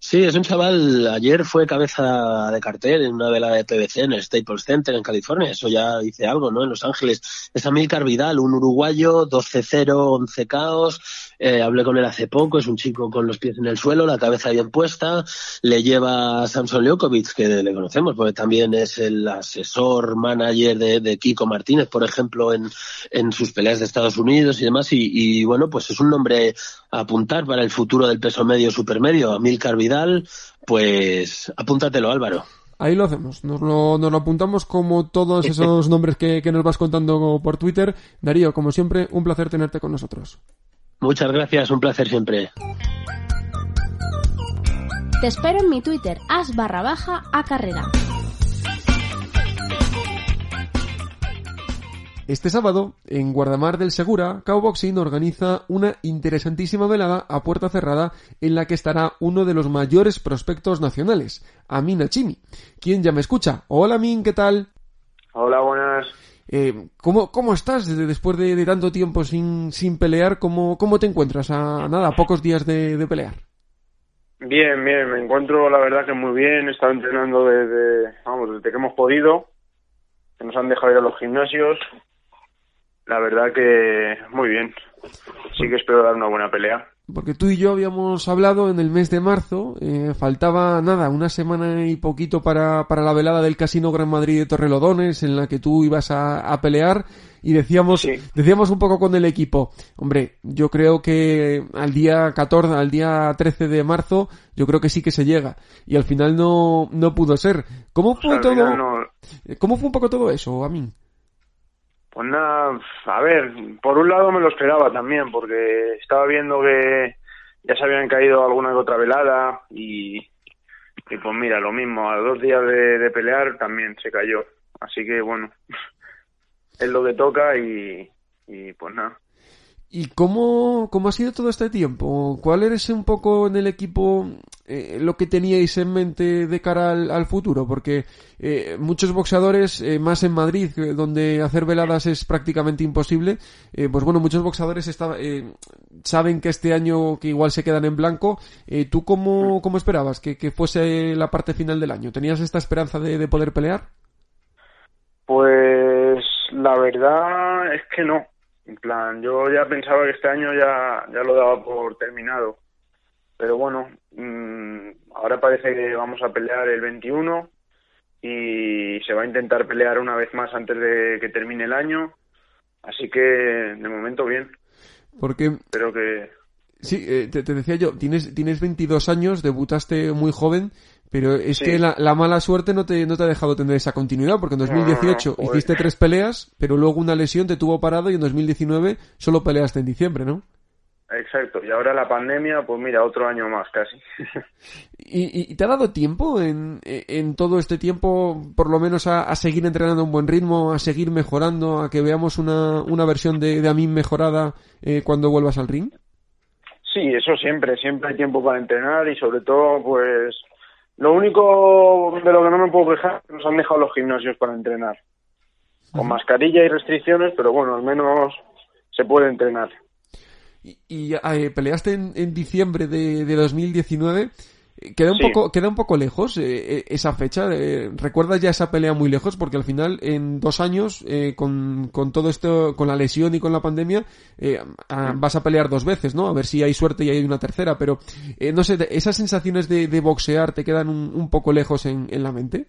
Sí, es un chaval, ayer fue cabeza de cartel en una vela de PVC en el Staples Center en California, eso ya dice algo, ¿no? En Los Ángeles. Es Amílcar Vidal, un uruguayo, 12-0, 11 caos, eh, hablé con él hace poco, es un chico con los pies en el suelo, la cabeza bien puesta, le lleva a Samson Leukovic, que le conocemos, porque también es el asesor, manager de, de Kiko Martínez, por ejemplo, en, en sus peleas de Estados Unidos y demás, y, y bueno, pues es un nombre a apuntar para el futuro del peso medio supermedio, Amílcar Vidal, pues apúntatelo Álvaro. Ahí lo hacemos, nos lo, nos lo apuntamos como todos esos [LAUGHS] nombres que, que nos vas contando por Twitter. Darío, como siempre, un placer tenerte con nosotros. Muchas gracias, un placer siempre. Te espero en mi Twitter, as barra baja a carrera. Este sábado, en Guardamar del Segura, Cowboxing organiza una interesantísima velada a puerta cerrada en la que estará uno de los mayores prospectos nacionales, Amin Achimi. ¿Quién ya me escucha? Hola Amin, ¿qué tal? Hola, buenas. Eh, ¿cómo, ¿Cómo estás después de, de tanto tiempo sin, sin pelear? ¿Cómo, ¿Cómo te encuentras a nada, a pocos días de, de pelear? Bien, bien, me encuentro la verdad que muy bien, he estado entrenando desde, vamos, desde que hemos podido, que nos han dejado ir a los gimnasios. La verdad que muy bien. Sí que espero dar una buena pelea. Porque tú y yo habíamos hablado en el mes de marzo, eh, faltaba nada, una semana y poquito para, para la velada del Casino Gran Madrid de Torrelodones, en la que tú ibas a, a pelear, y decíamos, Sí. decíamos un poco con el equipo, hombre, yo creo que al día 14, al día 13 de marzo, yo creo que sí que se llega, y al final no, no pudo ser. ¿Cómo O sea, fue todo, no- cómo fue un poco todo eso, a mí? Pues nada, a ver, por un lado me lo esperaba también, porque estaba viendo que ya se habían caído alguna otra velada y, y pues mira, lo mismo, a dos días de, de pelear también se cayó. Así que bueno, [LAUGHS] es lo que toca y, y pues nada. ¿Y cómo, cómo ha sido todo este tiempo? ¿Cuál eres un poco en el equipo eh, lo que teníais en mente de cara al, futuro? Porque eh, muchos boxeadores, eh, más en Madrid, donde hacer veladas es prácticamente imposible, pues bueno, muchos boxeadores eh, saben que este año que igual se quedan en blanco. ¿Tú cómo, cómo esperabas que, que fuese la parte final del año? ¿Tenías esta esperanza de, de poder pelear? Pues la verdad es que no. En plan, yo ya pensaba que este año ya, ya lo daba por terminado. Pero bueno, mm, ahora parece que vamos a pelear el 21 y se va a intentar pelear una vez más antes de que termine el año. Así que de momento bien. Porque Espero que Sí, eh, te, te decía yo, tienes, tienes 22 años, debutaste muy joven, pero es Sí. que la, la mala suerte no te, no te ha dejado tener esa continuidad, porque en 2018 joder. hiciste tres peleas, pero luego una lesión te tuvo parado y en 2019 solo peleaste en diciembre, ¿no? Exacto. Y ahora la pandemia, pues mira, otro año más casi. [LAUGHS] ¿Y, y- y te ha dado tiempo en, en todo este tiempo, por lo menos, a, a seguir entrenando a un buen ritmo, a seguir mejorando, a que veamos una, una versión de, de Amin mejorada eh, cuando vuelvas al ring? Sí, eso siempre, siempre hay tiempo para entrenar y sobre todo, pues, lo único de lo que no me puedo quejar es que nos han dejado los gimnasios para entrenar. Con mascarilla y restricciones, pero bueno, al menos se puede entrenar. Y, y, eh, peleaste en, en diciembre de, de 2019. Queda un Sí. poco, queda un poco lejos eh, eh, esa fecha. eh, ¿Recuerdas ya esa pelea muy lejos? Porque al final, en dos años, eh, con, con todo esto, con la lesión y con la pandemia, eh, a- vas a pelear dos veces, ¿no? A ver si hay suerte y hay una tercera. Pero, no sé, esas sensaciones de, de boxear te quedan un, un poco lejos en, en la mente.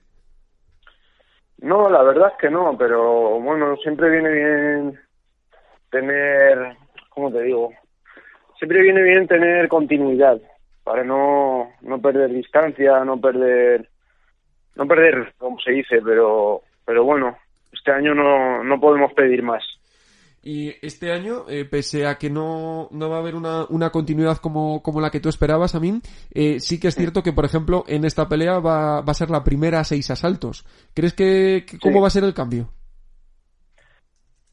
No, la verdad es que no, pero bueno, siempre viene bien tener, ¿cómo te digo? Siempre viene bien tener continuidad para no, no perder distancia, no perder, no perder, como se dice, pero, pero bueno, este año no, no podemos pedir más. Y este año, eh, pese a que no, no va a haber una, una continuidad como, como la que tú esperabas, Amin, eh, sí que es cierto que, por ejemplo, en esta pelea va, va a ser la primera a seis asaltos. ¿Crees que, que cómo Sí. va a ser el cambio?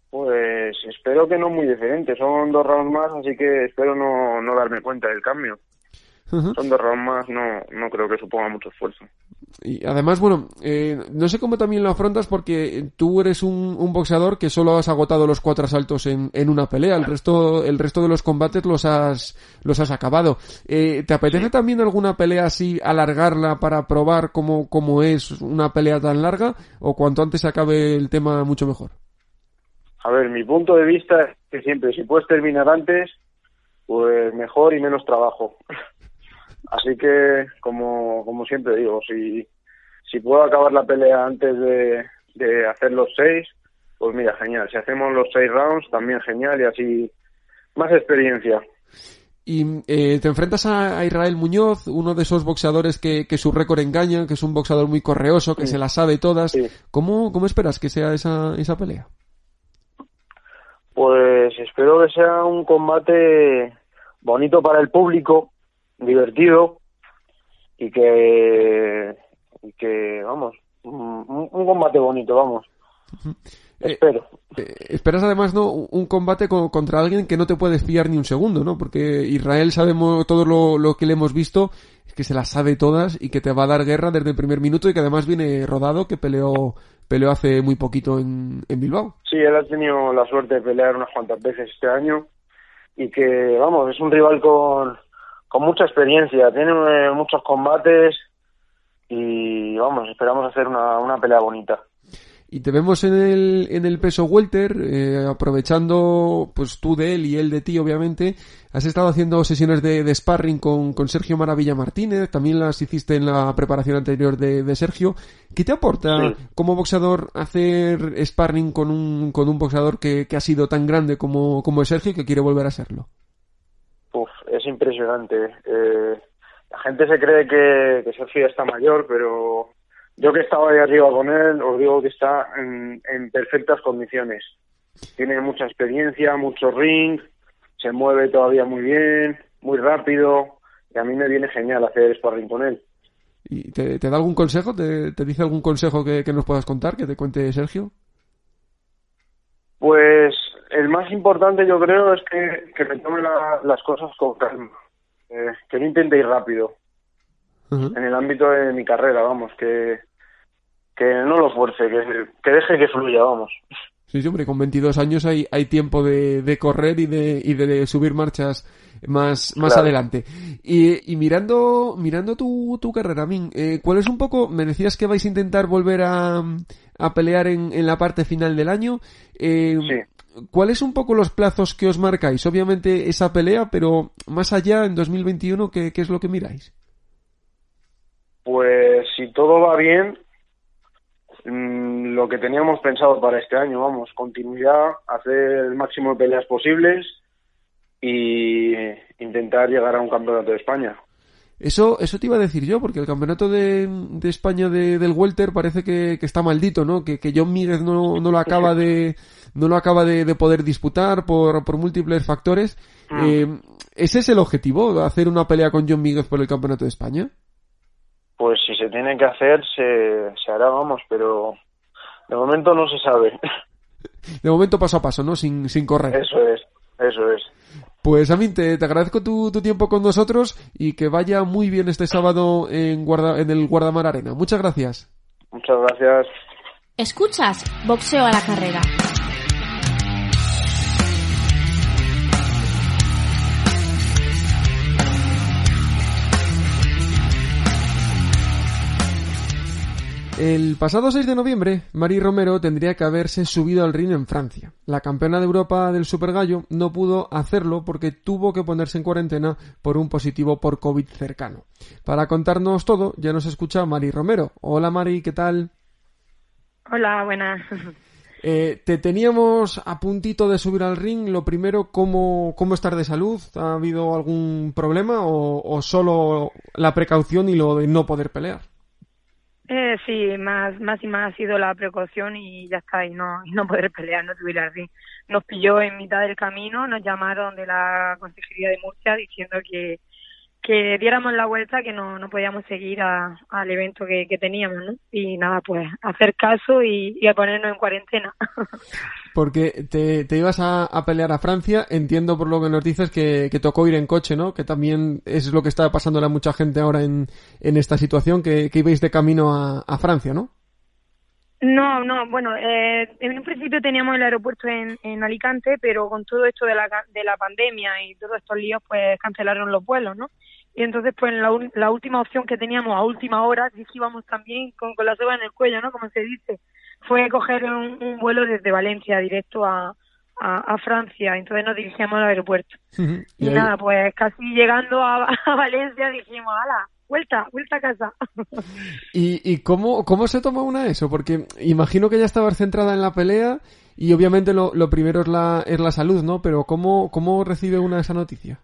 Pues espero que no muy diferente, son dos rounds más, así que espero no, no darme cuenta del cambio. Son dos rounds más, no, no creo que suponga mucho esfuerzo. Y además, bueno, eh, no sé cómo también lo afrontas porque tú eres un, un boxeador que solo has agotado los cuatro asaltos en, en una pelea, el resto, el resto de los combates los has, los has acabado. Eh, ¿Te apetece también alguna pelea así, alargarla para probar cómo, cómo es una pelea tan larga? ¿O cuanto antes se acabe el tema, mucho mejor? A ver, mi punto de vista es que siempre, si puedes terminar antes, pues mejor y menos trabajo. [LAUGHS] Así que, como, como siempre digo, si, si puedo acabar la pelea antes de, de hacer los seis, pues mira, genial. Si hacemos los seis rounds, también genial y así más experiencia. Y eh, te enfrentas a, Israel Muñoz, uno de esos boxeadores que, que su récord engaña, que es un boxeador muy correoso, que Sí. se las sabe todas. Sí. ¿Cómo, ¿Cómo esperas que sea esa, esa pelea? Pues espero que sea un combate bonito para el público, divertido y que, y que vamos, un, un combate bonito, vamos. Eh, Espero. Eh, esperas además no un combate co- contra alguien que no te puedes fiar ni un segundo, ¿no? Porque Israel sabemos todo lo, lo que le hemos visto, es que se las sabe todas y que te va a dar guerra desde el primer minuto y que además viene rodado, que peleó peleó hace muy poquito en, en Bilbao. Sí, él ha tenido la suerte de pelear unas cuantas veces este año y que, vamos, es un rival con, con mucha experiencia, tiene eh, muchos combates y, vamos, esperamos hacer una, una pelea bonita. y te vemos en el, en el peso welter, eh, aprovechando pues tú de él y él de ti, obviamente. Has estado haciendo sesiones de, de sparring con, con, Sergio Maravilla Martínez, también las hiciste en la preparación anterior de, de Sergio. ¿Qué te aporta como boxeador hacer sparring con un, con un boxeador que, que ha sido tan grande como, como Sergio y que quiere volver a serlo? Impresionante. Eh, la gente se cree que, que Sergio está mayor, pero yo que estaba ahí arriba con él, os digo que está en, en perfectas condiciones. Tiene mucha experiencia, mucho ring, se mueve todavía muy bien, muy rápido, y a mí me viene genial hacer sparring con él. ¿Y te, te da algún consejo? ¿Te, te dice algún consejo que, que, nos puedas contar, que te cuente Sergio? Pues el más importante yo creo es que, que me tome la, las cosas con calma, eh, que no intente ir rápido. Uh -huh. En el ámbito de mi carrera, vamos, que, que no lo fuerce, que, que deje que fluya, vamos. Sí, sí, hombre, con 22 años hay, hay tiempo de, de correr y de, y de subir marchas más, más claro. adelante. Y, y, mirando, mirando tu, tu carrera, Min, eh, ¿cuál es un poco, me decías que vais a intentar volver a, a pelear en, en la parte final del año? Eh, sí. ¿Cuáles un poco los plazos que os marcáis? Obviamente esa pelea, pero más allá, en 2021, ¿qué, qué es lo que miráis? Pues si todo va bien, lo que teníamos pensado para este año, vamos, continuidad, hacer el máximo de peleas posibles y intentar llegar a un campeonato de España. Eso, eso te iba a decir yo, porque el campeonato de, de España de, del Welter parece que, que, está maldito, ¿no? Que, que John Míguez no, no lo acaba [LAUGHS] de, no lo acaba de, de poder disputar por, por múltiples factores. Mm. Eh, ¿Ese es el objetivo? ¿Hacer una pelea con John Míguez por el campeonato de España? Pues si se tiene que hacer, se, se hará, vamos, pero de momento no se sabe. [LAUGHS] De momento paso a paso, ¿no? Sin, sin correr. Eso es, eso es. Pues a mí te, te agradezco tu, tu, tiempo con nosotros y que vaya muy bien este sábado en, guarda, en el Guardamar Arena. Muchas gracias. Muchas gracias. Escuchas Boxeo a la Carrera. El pasado 6 de noviembre, Mari Romero tendría que haberse subido al ring en Francia. La campeona de Europa del Super Gallo no pudo hacerlo porque tuvo que ponerse en cuarentena por un positivo por COVID cercano. Para contarnos todo, ya nos escucha Mari Romero. Hola Mari, ¿qué tal? Hola, buenas. Eh, te teníamos a puntito de subir al ring. Lo primero, ¿cómo, cómo estar de salud? ¿Ha habido algún problema o, o solo la precaución y lo de no poder pelear? Eh, sí, más, más y más ha sido la precaución y ya está, y no, y no poder pelear, no subir ring. Nos pilló en mitad del camino, nos llamaron de la Consejería de Murcia diciendo que, que diéramos la vuelta, que no, no podíamos seguir al evento que, que teníamos, ¿no? Y nada, pues hacer caso y, y a ponernos en cuarentena. [LAUGHS] Porque te, ibas a, pelear a Francia, entiendo por lo que nos dices que, tocó ir en coche, ¿no? Que también es lo que está pasando a mucha gente ahora en, en esta situación, que, ibais de camino a, a Francia, ¿no? No, no, bueno, eh, en un principio teníamos el aeropuerto en, en Alicante, pero con todo esto de la, de la pandemia y todos estos líos, pues cancelaron los vuelos, ¿no? Y entonces, pues la, la última opción que teníamos a última hora, sí íbamos también con, con la soga en el cuello, ¿no? Como se dice, fue coger un, un vuelo desde Valencia directo a, a, a, Francia, entonces nos dirigíamos al aeropuerto. [LAUGHS] y, y nada, pues casi llegando a, [LAUGHS] a Valencia dijimos, ala, vuelta, vuelta a casa. [LAUGHS] ¿Y, y cómo, cómo se toma una eso? Porque imagino que ya estabas centrada en la pelea y obviamente lo, lo primero es la, es la salud, ¿no? Pero ¿cómo, cómo recibe una esa noticia?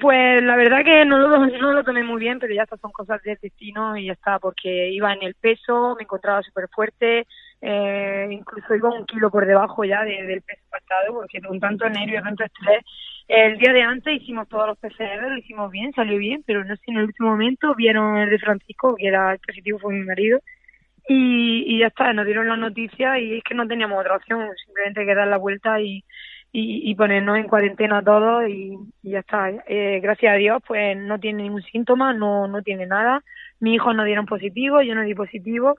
Pues la verdad que [LAUGHS] no lo, tomé muy bien, pero ya estas son cosas del destino y ya está, porque iba en el peso, me encontraba súper fuerte, eh, incluso iba un kilo por debajo ya de, del peso pasado, porque con tanto nervio, tanto estrés, el día de antes hicimos todos los PCR, lo hicimos bien, salió bien, pero no sé si en el último momento vieron el de Francisco, que era el positivo, fue mi marido, y, y ya está, nos dieron la noticia y es que no teníamos otra opción, simplemente que dar la vuelta y y, y ponernos en cuarentena todos y, y ya está. Eh, gracias a Dios, pues no tiene ningún síntoma, no, no tiene nada. Mi hijo no dieron positivo, yo no di positivo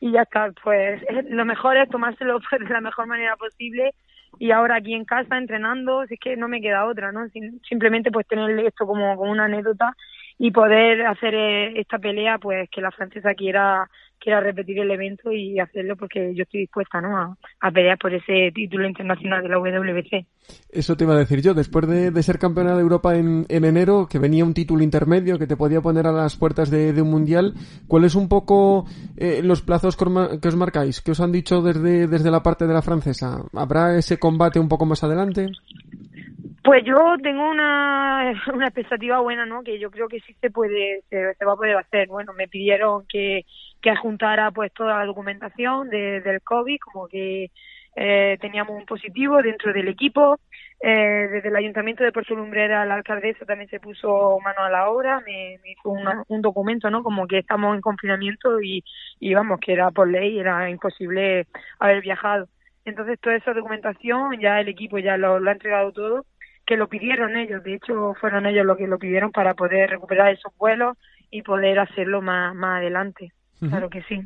y ya está. Pues [LAUGHS] lo mejor es tomárselo pues, de la mejor manera posible y ahora aquí en casa entrenando, si es que no me queda otra, ¿no? Sin, simplemente pues tener esto como, como una anécdota y poder hacer eh, esta pelea, pues que la francesa quiera quiera repetir el evento y hacerlo porque yo estoy dispuesta ¿no? a, pelear por ese título internacional de la WBC. Eso te iba a decir yo, después de, ser campeona de Europa en, enero, que venía un título intermedio que te podía poner a las puertas de, un mundial, ¿cuáles un poco eh, los plazos que os marcáis? ¿Qué os han dicho desde, desde la parte de la francesa? ¿Habrá ese combate un poco más adelante? Pues yo tengo una, [LAUGHS] una expectativa buena, ¿no? Que yo creo que sí se puede, se, va a poder hacer. Bueno, me pidieron que, que adjuntara pues toda la documentación de, del COVID, como que eh, teníamos un positivo dentro del equipo. Eh, desde el Ayuntamiento de Puerto Lumbrera, la alcaldesa también se puso mano a la obra, me, hizo un documento, ¿no? Como que estamos en confinamiento y, y vamos, que era por ley, era imposible haber viajado. Entonces, toda esa documentación, ya el equipo ya lo ha entregado todo que lo pidieron ellos, de hecho fueron ellos los que lo pidieron para poder recuperar esos vuelos y poder hacerlo más, más adelante. Claro que sí.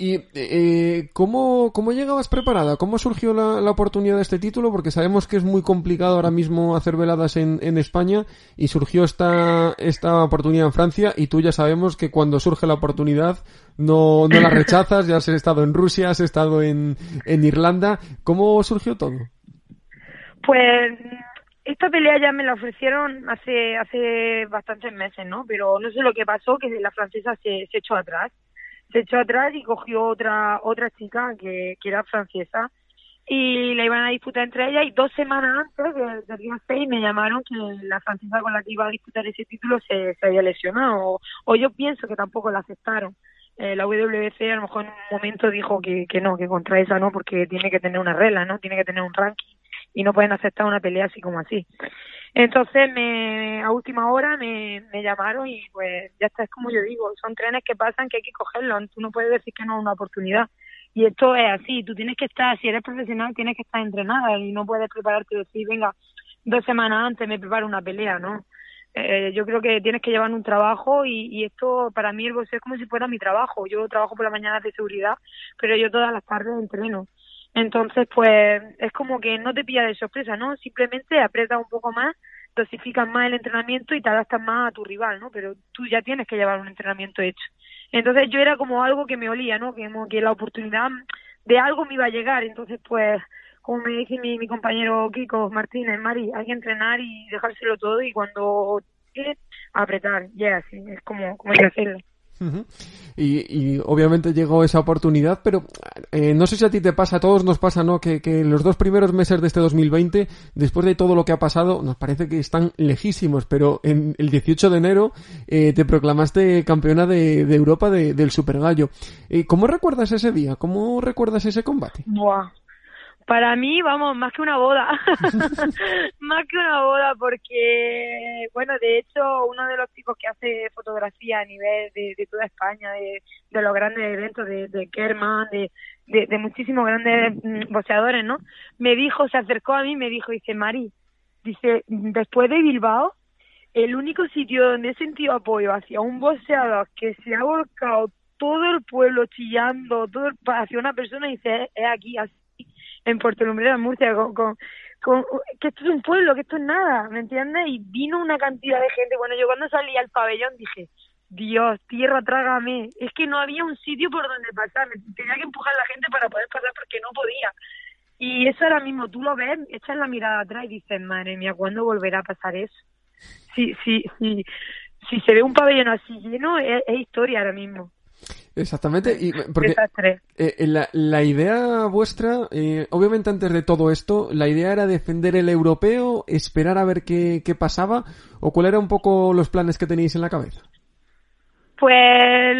¿Y eh, ¿cómo, cómo llegabas preparada? ¿Cómo surgió la, la, oportunidad de este título? Porque sabemos que es muy complicado ahora mismo hacer veladas en, en España y surgió esta, esta oportunidad en Francia y tú ya sabemos que cuando surge la oportunidad no, no la rechazas, ya has estado en Rusia, has estado en, en Irlanda. ¿Cómo surgió todo? Pues esta pelea ya me la ofrecieron hace hace bastantes meses, ¿no? Pero no sé lo que pasó, que la francesa se, se echó atrás. Se echó atrás y cogió otra otra chica que, que era francesa y la iban a disputar entre ellas y dos semanas antes del día 6 me llamaron que la francesa con la que iba a disputar ese título se, se había lesionado o, yo pienso que tampoco la aceptaron. Eh, la WBC a lo mejor en un momento dijo que, que no, que contra esa no, porque tiene que tener una regla, ¿no? Tiene que tener un ranking y no pueden aceptar una pelea así como así. Entonces, me, a última hora me, llamaron y pues ya está, es como yo digo, son trenes que pasan que hay que cogerlos, tú no puedes decir que no es una oportunidad. Y esto es así, tú tienes que estar, si eres profesional, tienes que estar entrenada y no puedes prepararte y decir, venga, dos semanas antes me preparo una pelea, ¿no? Eh, yo creo que tienes que llevar un trabajo y, y esto para mí el boxeo es como si fuera mi trabajo. Yo trabajo por la mañana de seguridad, pero yo todas las tardes entreno. Entonces, pues es como que no te pilla de sorpresa, ¿no? Simplemente aprietas un poco más, dosificas más el entrenamiento y te adaptas más a tu rival, ¿no? Pero tú ya tienes que llevar un entrenamiento hecho. Entonces yo era como algo que me olía, ¿no? Que, que la oportunidad de algo me iba a llegar. Entonces, pues, como me dice mi, mi compañero Kiko Martínez, Mari, hay que entrenar y dejárselo todo y cuando apretar, ya, así, es como, como hay que hacerlo y, obviamente llegó esa oportunidad, pero eh, no sé si a ti te pasa, a todos nos pasa, ¿no? Que, que los dos primeros meses de este 2020, después de todo lo que ha pasado, nos parece que están lejísimos, pero en el 18 de enero eh, te proclamaste campeona de, Europa del Super Gallo. Eh, ¿Cómo recuerdas ese día? ¿Cómo recuerdas ese combate? Buah, para mí, vamos, más que una boda. [LAUGHS] más que una boda, porque, bueno, de hecho, uno de los chicos que hace fotografía a nivel de, toda España, de, los grandes eventos de, de Kerman, de, de, muchísimos grandes mm, boxeadores, ¿no? Me dijo, se acercó a mí me dijo, dice, Mari, dice, después de Bilbao, el único sitio donde he sentido apoyo hacia un boxeador que se ha volcado todo el pueblo chillando, todo hacia una persona, dice, es aquí, así en Puerto Lumbrera, Murcia, con, con, que esto es un pueblo, que esto es nada, ¿me entiendes? Y vino una cantidad de gente. Bueno, yo cuando salí al pabellón dije, Dios, tierra, trágame. Es que no había un sitio por donde pasar. Tenía que empujar a la gente para poder pasar porque no podía. Y eso ahora mismo, tú lo ves, echas la mirada atrás y dices, madre mía, ¿cuándo volverá a pasar eso? Si, si, si, si se ve un pabellón así lleno, es historia ahora mismo. Exactamente, y porque eh, la, la, idea vuestra, eh, obviamente antes de todo esto, la idea era defender el europeo, esperar a ver qué, qué pasaba, o cuál era un poco los planes que tenéis en la cabeza. Pues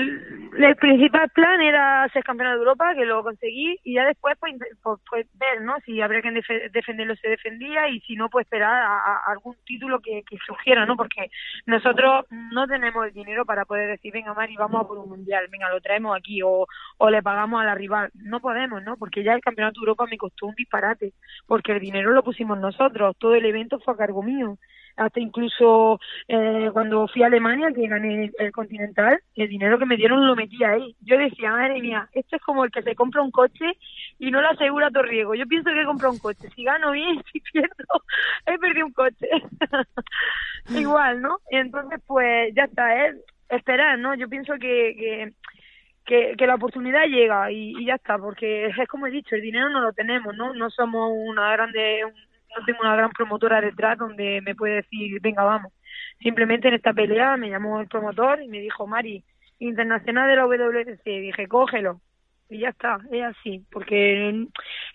el principal plan era ser campeona de Europa, que lo conseguí, y ya después pues, pues, pues ver, ¿no? Si habría que defenderlo se defendía y si no, pues esperar a, algún título que, que, surgiera, ¿no? Porque nosotros no tenemos el dinero para poder decir, venga Mari, vamos a por un mundial, venga, lo traemos aquí o, o le pagamos a la rival. No podemos, ¿no? Porque ya el campeonato de Europa me costó un disparate, porque el dinero lo pusimos nosotros, todo el evento fue a cargo mío hasta incluso eh, cuando fui a Alemania, que gané el, Continental, el dinero que me dieron lo metí ahí. Yo decía, madre mía, esto es como el que se compra un coche y no lo asegura todo riesgo. Yo pienso que he comprado un coche. Si gano bien, [LAUGHS] si pierdo, he perdido un coche. [LAUGHS] Igual, ¿no? Entonces, pues ya está, es esperar, ¿no? Yo pienso que, que que, que la oportunidad llega y, y ya está, porque es como he dicho, el dinero no lo tenemos, ¿no? No somos una grande, no tengo una gran promotora detrás donde me puede decir, venga, vamos. Simplemente en esta pelea me llamó el promotor y me dijo, Mari, internacional de la WC, dije, cógelo. Y ya está, es así, porque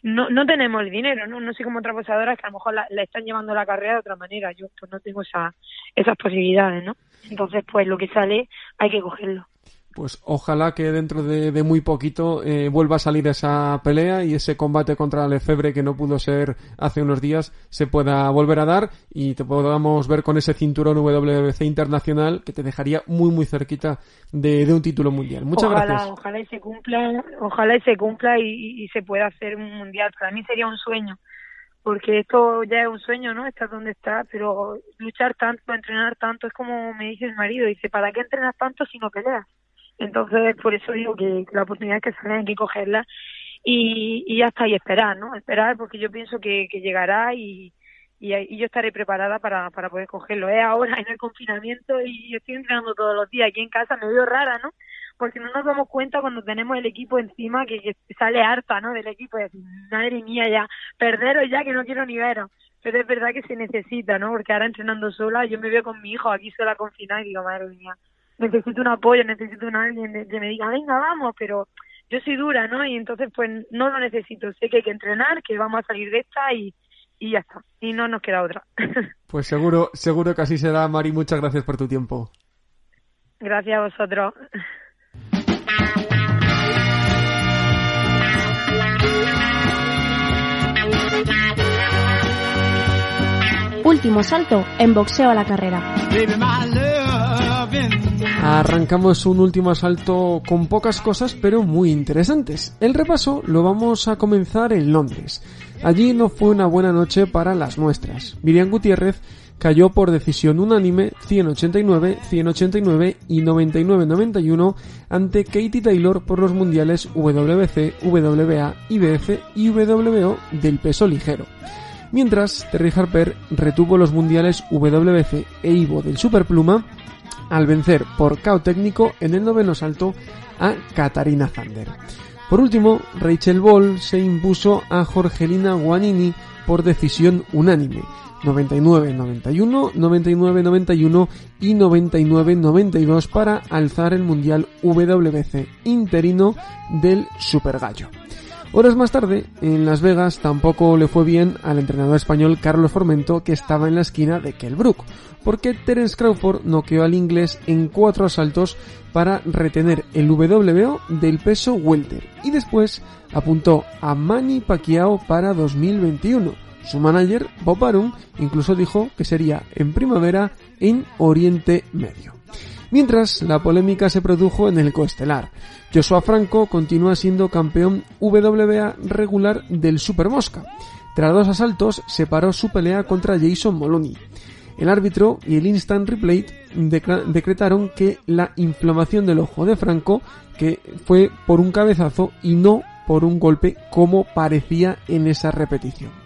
no, no tenemos el dinero, ¿no? No sé como otras boxeadoras que a lo mejor la, la están llevando la carrera de otra manera, yo pues no tengo esa, esas posibilidades, ¿no? Entonces, pues lo que sale hay que cogerlo pues ojalá que dentro de, de muy poquito eh, vuelva a salir esa pelea y ese combate contra Lefebvre que no pudo ser hace unos días se pueda volver a dar y te podamos ver con ese cinturón WBC internacional que te dejaría muy muy cerquita de, de un título mundial. Muchas ojalá, gracias. Ojalá y se cumpla, ojalá y se cumpla y, y se pueda hacer un mundial. Para mí sería un sueño porque esto ya es un sueño, ¿no? Estar donde está, pero luchar tanto, entrenar tanto, es como me dice el marido, dice, ¿para qué entrenas tanto si no peleas? Entonces, por eso digo que la oportunidad que sale hay que cogerla y, y ya está, y esperar, ¿no? Esperar porque yo pienso que, que llegará y, yo estaré preparada para, poder cogerlo. Es ahora en el confinamiento y estoy entrenando todos los días aquí en casa, me veo rara, ¿no? Porque no nos damos cuenta cuando tenemos el equipo encima que, que sale harta, ¿no? Del equipo y madre mía, ya, perderos ya que no quiero ni veros. Pero es verdad que se necesita, ¿no? Porque ahora entrenando sola, yo me veo con mi hijo aquí sola confinada y digo, madre mía, necesito un apoyo, necesito un alguien que me diga, venga, vamos, pero yo soy dura, ¿no? Y entonces, pues no lo necesito. Sé que hay que entrenar, que vamos a salir de esta y, y ya está. Y no nos queda otra. [LAUGHS] pues seguro, seguro que así será, Mari. Muchas gracias por tu tiempo. Gracias a vosotros. Último salto en boxeo a la carrera. Arrancamos un último asalto con pocas cosas pero muy interesantes. El repaso lo vamos a comenzar en Londres. Allí no fue una buena noche para las nuestras. Miriam Gutiérrez cayó por decisión unánime 189, 189 y 99-91 ante Katie Taylor por los mundiales WC, WBA, IBF y WBO del peso ligero. Mientras, Terry Harper retuvo los mundiales WBC e IVO del superpluma al vencer por KO técnico en el noveno salto a Katarina Zander. Por último, Rachel Ball se impuso a Jorgelina Guanini por decisión unánime, 99-91, 99-91 y 99-92 para alzar el Mundial WBC interino del Super Gallo. Horas más tarde, en Las Vegas tampoco le fue bien al entrenador español Carlos Formento que estaba en la esquina de Brook, porque Terence Crawford noqueó al inglés en cuatro asaltos para retener el WBO del peso welter y después apuntó a Manny Pacquiao para 2021. Su manager, Bob Arum, incluso dijo que sería en primavera en Oriente Medio. Mientras, la polémica se produjo en el coestelar. Joshua Franco continúa siendo campeón WBA regular del Super Mosca. Tras dos asaltos, separó su pelea contra Jason Moloney. El árbitro y el instant replay decretaron que la inflamación del ojo de Franco que fue por un cabezazo y no por un golpe como parecía en esa repetición.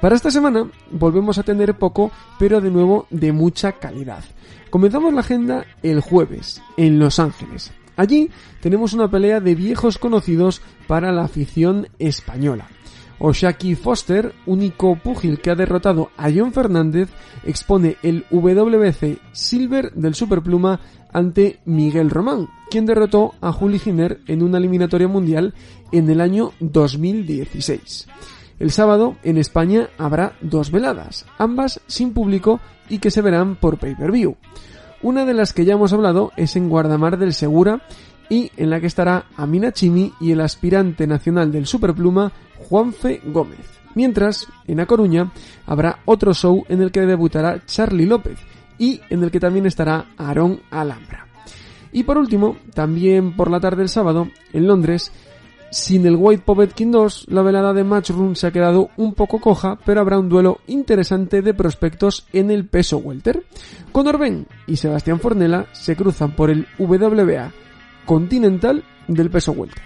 Para esta semana volvemos a tener poco, pero de nuevo de mucha calidad. Comenzamos la agenda el jueves, en Los Ángeles. Allí tenemos una pelea de viejos conocidos para la afición española. Oshaki Foster, único púgil que ha derrotado a John Fernández, expone el WBC Silver del Superpluma ante Miguel Román, quien derrotó a Juli Giner en una eliminatoria mundial en el año 2016. El sábado en España habrá dos veladas, ambas sin público y que se verán por pay-per-view. Una de las que ya hemos hablado es en Guardamar del Segura y en la que estará Amina Chimi y el aspirante nacional del Superpluma Juanfe Gómez. Mientras, en A Coruña habrá otro show en el que debutará Charlie López y en el que también estará Aarón Alhambra. Y por último, también por la tarde del sábado, en Londres, sin el White Povetkin 2, la velada de Matchroom se ha quedado un poco coja, pero habrá un duelo interesante de prospectos en el peso welter. Conor Ben y Sebastián Fornella se cruzan por el WBA Continental del peso welter.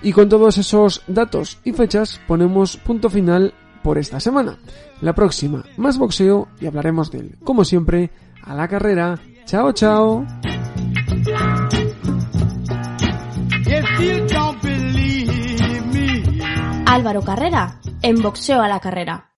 Y con todos esos datos y fechas ponemos punto final por esta semana. La próxima, más boxeo y hablaremos de él, como siempre, a la carrera. Chao, chao. Álvaro Carrera, en boxeo a la carrera.